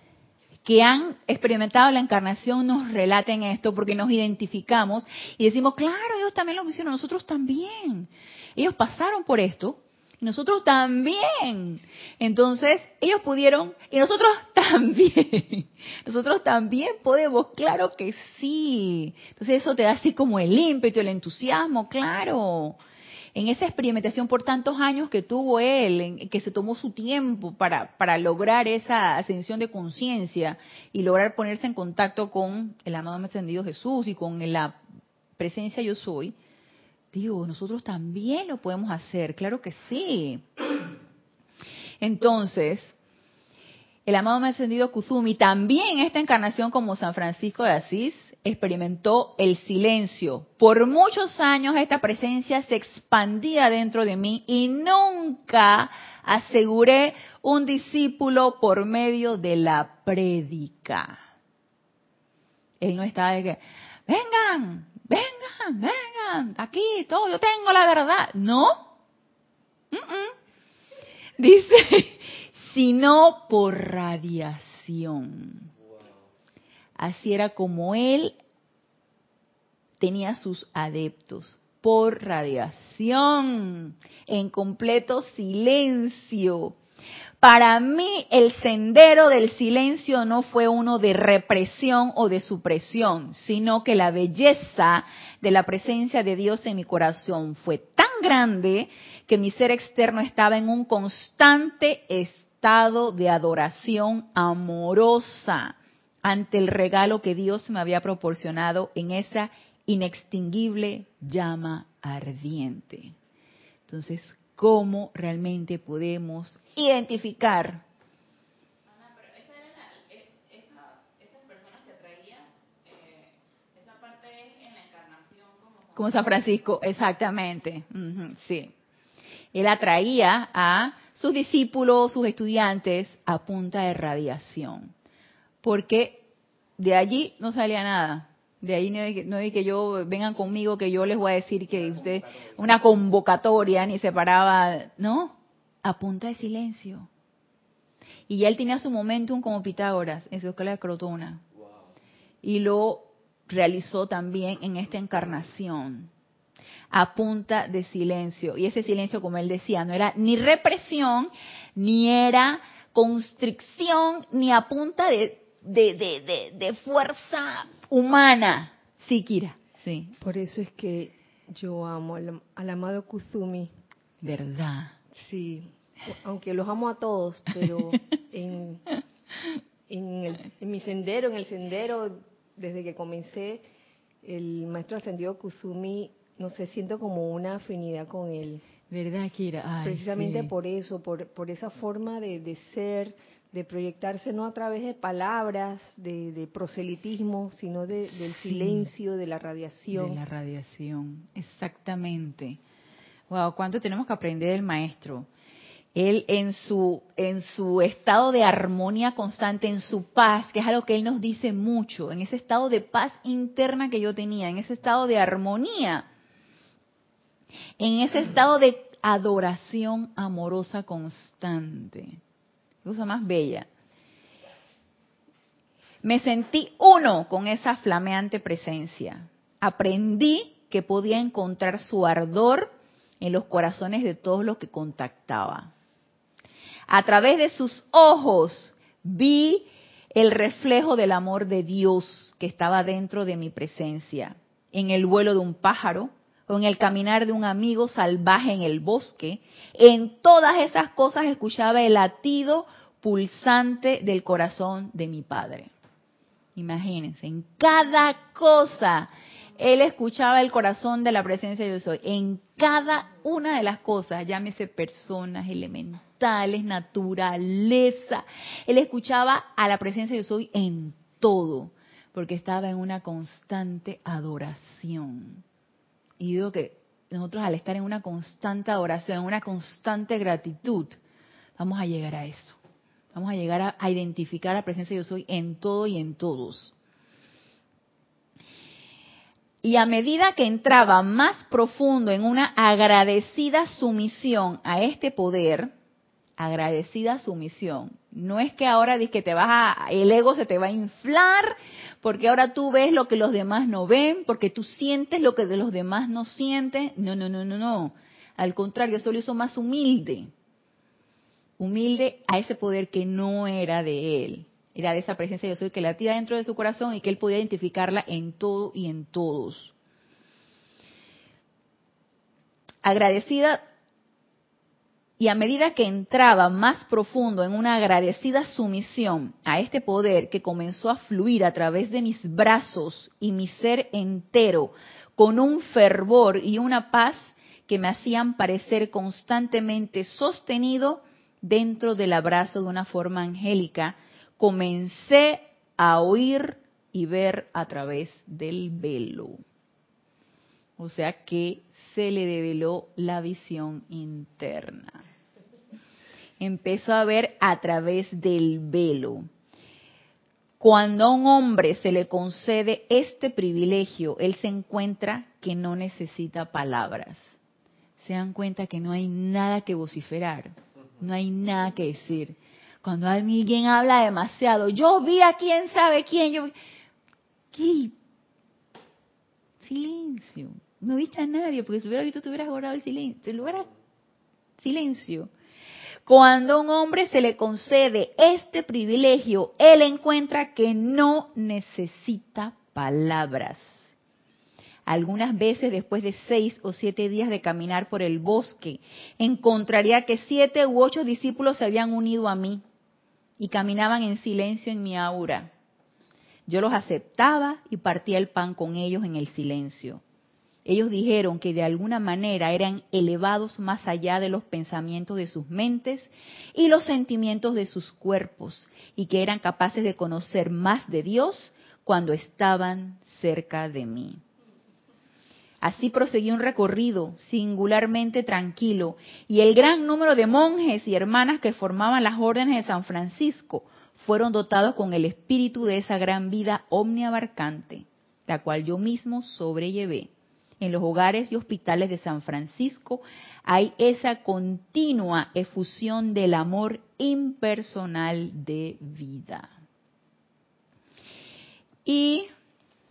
que han experimentado la encarnación nos relaten esto porque nos identificamos y decimos, claro, ellos también lo hicieron, nosotros también. Ellos pasaron por esto nosotros también. Entonces, ellos pudieron y nosotros también. Nosotros también podemos, claro que sí. Entonces, eso te da así como el ímpetu, el entusiasmo, claro. En esa experimentación por tantos años que tuvo él, en, que se tomó su tiempo para, para lograr esa ascensión de conciencia y lograr ponerse en contacto con el amado ascendido Jesús y con la presencia yo soy, Digo, nosotros también lo podemos hacer, claro que sí. Entonces, el amado ascendido Kuzumi también esta encarnación como San Francisco de Asís experimentó el silencio. Por muchos años esta presencia se expandía dentro de mí y nunca aseguré un discípulo por medio de la prédica. Él no estaba de que, vengan, vengan, vengan, aquí, todo, yo tengo la verdad. No. Dice, sino por radiación. Así era como él tenía sus adeptos, por radiación, en completo silencio. Para mí el sendero del silencio no fue uno de represión o de supresión, sino que la belleza de la presencia de Dios en mi corazón fue tan grande que mi ser externo estaba en un constante estado de adoración amorosa ante el regalo que Dios me había proporcionado en esa inextinguible llama ardiente. Entonces, cómo realmente podemos identificar. Como San Francisco, exactamente. sí. Él atraía a sus discípulos, sus estudiantes, a punta de radiación. Porque de allí no salía nada. De ahí no hay, que yo, vengan conmigo que yo les voy a decir que usted, una convocatoria, ni se paraba, ¿no? A punta de silencio. Y ya él tenía su momentum como Pitágoras en su escuela de Crotona. Y lo realizó también en esta encarnación. A punta de silencio. Y ese silencio, como él decía, no era ni represión, ni era constricción, ni a punta de, de, de, de fuerza humana. Sí, Kira. Sí. Por eso es que yo amo al, amado Kuzumi. ¿Verdad? Sí. Aunque los amo a todos, pero en, en, mi sendero, en el sendero, desde que comencé, el maestro ascendido Kuzumi, no sé, siento como una afinidad con él. ¿Verdad, Kira? Precisamente por eso, por, por esa forma de, de ser, de proyectarse no a través de palabras, de, proselitismo, sino del silencio, de la radiación. De la radiación, exactamente. Wow, cuánto tenemos que aprender del maestro. Él en su en su estado de armonía constante, en su paz, que es algo que él nos dice mucho, en ese estado de paz interna que yo tenía, en ese estado de armonía, en ese estado de adoración amorosa constante cosa más bella. Me sentí uno con esa flameante presencia. Aprendí que podía encontrar su ardor en los corazones de todos los que contactaba. A través de sus ojos vi el reflejo del amor de Dios que estaba dentro de mi presencia, en el vuelo de un pájaro, o en el caminar de un amigo salvaje en el bosque, en todas esas cosas escuchaba el latido pulsante del corazón de mi Padre. Imagínense, en cada cosa él escuchaba el corazón de la presencia de Dios hoy. En cada una de las cosas, llámese personas, elementales, naturaleza, él escuchaba a la presencia de Dios hoy en todo, porque estaba en una constante adoración. Y digo que nosotros al estar en una constante adoración, en una constante gratitud, vamos a llegar a eso. Vamos a llegar a, identificar la presencia de Dios hoy en todo y en todos. Y a medida que entraba más profundo en una agradecida sumisión a este poder, agradecida sumisión, no es que ahora que te vas a, el ego se te va a inflar, porque ahora tú ves lo que los demás no ven, porque tú sientes lo que de los demás no sienten. No, no, no, no, no. Al contrario, eso lo hizo más humilde. Humilde a ese poder que no era de él era de esa presencia yo soy que latía dentro de su corazón y que él podía identificarla en todo y en todos. Agradecida y a medida que entraba más profundo en una agradecida sumisión a este poder que comenzó a fluir a través de mis brazos y mi ser entero, con un fervor y una paz que me hacían parecer constantemente sostenido dentro del abrazo de una forma angélica, comencé a oír y ver a través del velo. O sea que se le develó la visión interna. Empezó a ver a través del velo. Cuando a un hombre se le concede este privilegio, él se encuentra que no necesita palabras. Se dan cuenta que no hay nada que vociferar, no hay nada que decir. Cuando alguien habla demasiado, yo vi a quién sabe quién, yo ¿qué? Silencio. No viste a nadie, porque si hubiera visto, te hubieras guardado el silencio. Silencio. Cuando a un hombre se le concede este privilegio, él encuentra que no necesita palabras. Algunas veces después de seis o siete días de caminar por el bosque, encontraría que siete u ocho discípulos se habían unido a mí y caminaban en silencio en mi aura. Yo los aceptaba y partía el pan con ellos en el silencio. Ellos dijeron que de alguna manera eran elevados más allá de los pensamientos de sus mentes y los sentimientos de sus cuerpos y que eran capaces de conocer más de Dios cuando estaban cerca de mí. Así proseguí un recorrido singularmente tranquilo y el gran número de monjes y hermanas que formaban las órdenes de San Francisco fueron dotados con el espíritu de esa gran vida omniabarcante, la cual yo mismo sobrellevé. En los hogares y hospitales de San Francisco hay esa continua efusión del amor impersonal de vida. Y,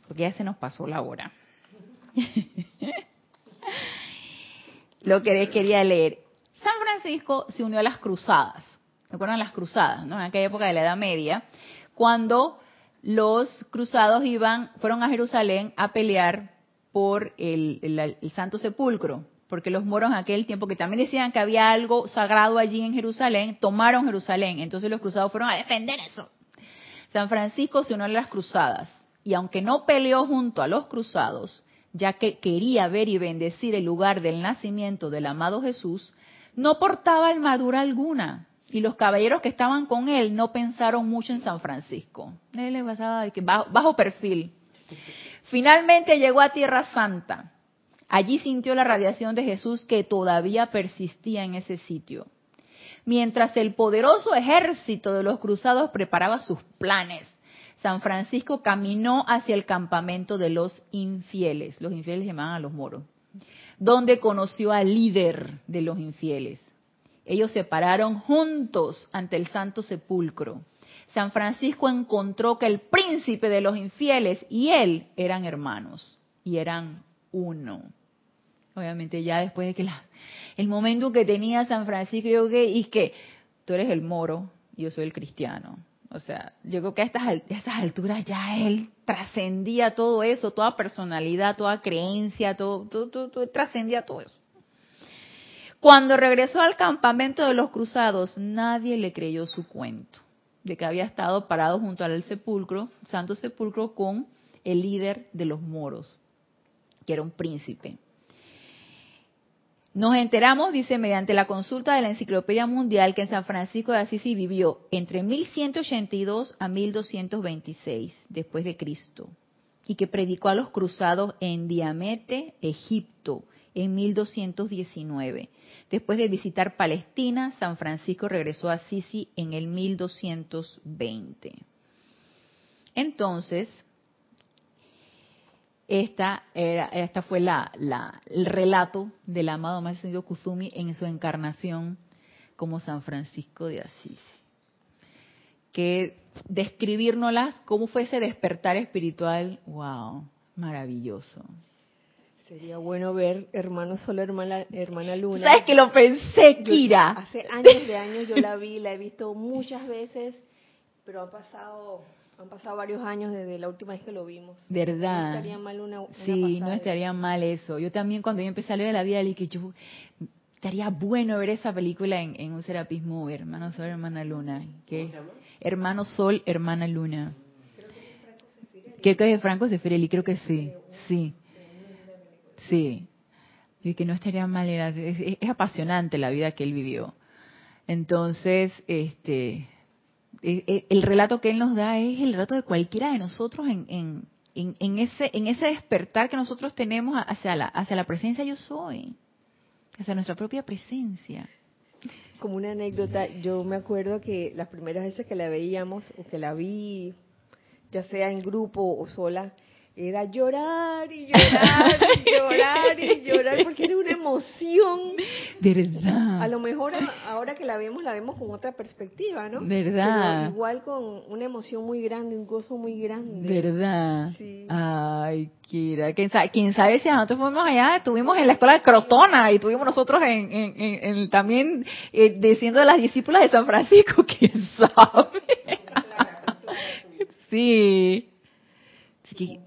porque ya se nos pasó la hora. Lo que quería leer. San Francisco se unió a las cruzadas. ¿Recuerdan las cruzadas? ¿no? En aquella época de la Edad Media, cuando los cruzados iban, fueron a Jerusalén a pelear por el, Santo Sepulcro, porque los moros en aquel tiempo, que también decían que había algo sagrado allí en Jerusalén, tomaron Jerusalén. Entonces los cruzados fueron a defender eso. San Francisco se unió a las cruzadas y aunque no peleó junto a los cruzados, ya que quería ver y bendecir el lugar del nacimiento del amado Jesús, no portaba armadura alguna. Y los caballeros que estaban con él no pensaron mucho en San Francisco. Él le pasaba bajo, bajo perfil. Finalmente llegó a Tierra Santa. Allí sintió la radiación de Jesús que todavía persistía en ese sitio. Mientras el poderoso ejército de los cruzados preparaba sus planes San Francisco caminó hacia el campamento de los infieles, los infieles llamaban a los moros, donde conoció al líder de los infieles. Ellos se pararon juntos ante el Santo Sepulcro. San Francisco encontró que el príncipe de los infieles y él eran hermanos y eran uno. Obviamente ya después de que el momento que tenía San Francisco, yo que, y que tú eres el moro y yo soy el cristiano. O sea, yo creo que a estas, alturas ya él trascendía todo eso, toda personalidad, toda creencia, todo, todo, todo, trascendía todo eso. Cuando regresó al campamento de los cruzados, nadie le creyó su cuento. De que había estado parado junto al sepulcro, santo sepulcro, con el líder de los moros, que era un príncipe. Nos enteramos, dice, mediante la consulta de la Enciclopedia Mundial, que en San Francisco de Asís vivió entre 1182 a 1226 después de Cristo y que predicó a los cruzados en Diamete, Egipto, en 1219. Después de visitar Palestina, San Francisco regresó a Sisi en el 1220. Entonces, esta, era, fue la, el relato del amado Maestro Kuzumi en su encarnación como San Francisco de Asís. Que describirnoslas, cómo fue ese despertar espiritual, wow, maravilloso. Sería bueno ver hermano Sol, hermana, hermana Luna. ¿Sabes que lo pensé, Kira? hace años de años yo la vi, la he visto muchas veces, pero han pasado han pasado varios años desde la última vez que lo vimos. ¿Verdad? No estaría mal una, Sí, no estaría mal eso. Yo también cuando yo empecé a leer la vida, le dije, yo estaría bueno ver esa película en, en un serapismo, hermano Sol, hermana Luna. ¿Qué? Hermano Sol, hermana Luna. Creo que es de Franco Sefirelli, creo que sí, sí. Sí. Y que no estaría mal, era, es, apasionante la vida que él vivió. Entonces, este, e, e, el relato que él nos da es el relato de cualquiera de nosotros en, en, en, ese, en ese despertar que nosotros tenemos hacia la, hacia la presencia yo soy, hacia nuestra propia presencia. Como una anécdota, yo me acuerdo que las primeras veces que la veíamos o que la vi, ya sea en grupo o sola, era llorar y llorar y llorar y llorar porque era una emoción. ¿Verdad? A lo mejor ahora que la vemos, la vemos con otra perspectiva, ¿no? ¿Verdad? igual con una emoción muy grande, un gozo muy grande. ¿Verdad? Sí. Ay, Kira, ¿quién sabe, quién sabe si nosotros fuimos allá, estuvimos en la escuela de Crotona y estuvimos nosotros en, en, también eh, diciendo de las discípulas de San Francisco, quién sabe. sí. Sí,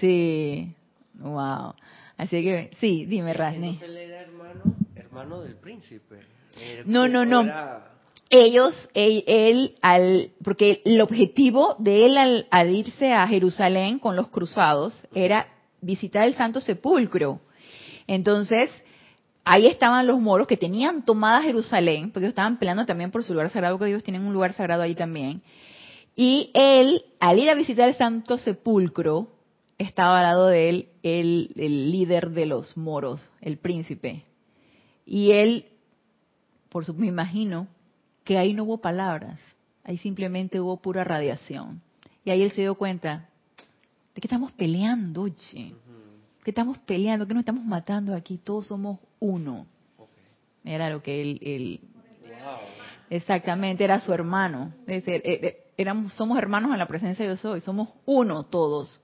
sí, wow. Así que, sí, dime, Rasni. Él era hermano, hermano del príncipe. no, no, no. Ellos, él, al, porque el objetivo de él al, irse a Jerusalén con los cruzados era visitar el Santo Sepulcro. Entonces, ahí estaban los moros que tenían tomada Jerusalén, porque ellos estaban peleando también por su lugar sagrado, porque ellos tienen un lugar sagrado ahí también. Y él, al ir a visitar el Santo Sepulcro, estaba al lado de él el, líder de los moros, el príncipe. Y él, por su, me imagino, que ahí no hubo palabras, ahí simplemente hubo pura radiación. Y ahí él se dio cuenta, ¿de qué estamos peleando, oye? ¿Qué estamos peleando? ¿Qué nos estamos matando aquí? Todos somos uno. Era lo que él, exactamente, era su hermano. Es decir, eh, eh, éramos, somos hermanos en la presencia de Dios hoy, somos uno todos.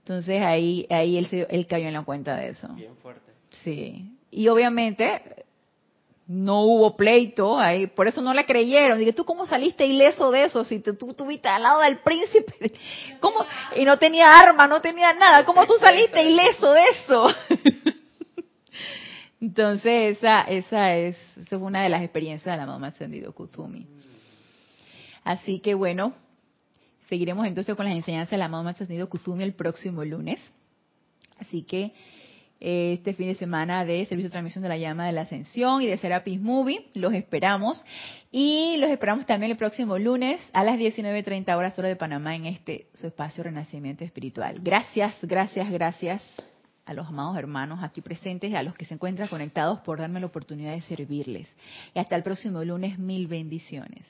Entonces ahí, ahí él, él cayó en la cuenta de eso. Bien fuerte. Sí. Y obviamente no hubo pleito, ahí, por eso no le creyeron. Dije, ¿tú cómo saliste ileso de eso? Si tú estuviste al lado del príncipe, ¿cómo? Y no tenía arma, no tenía nada, ¿cómo tú saliste ileso de eso? Entonces, esa, esa, es, esa es una de las experiencias de la mamá ascendido Kuzumi. Así que bueno, seguiremos entonces con las enseñanzas de la amado Maestro Kuzumi el próximo lunes. Así que eh, este fin de semana de Servicio de Transmisión de la Llama de la Ascensión y de Serapis Movie, los esperamos. Y los esperamos también el próximo lunes a las 19.30 horas hora de Panamá en este su espacio Renacimiento Espiritual. Gracias, gracias, gracias a los amados hermanos aquí presentes y a los que se encuentran conectados por darme la oportunidad de servirles. Y hasta el próximo lunes, mil bendiciones.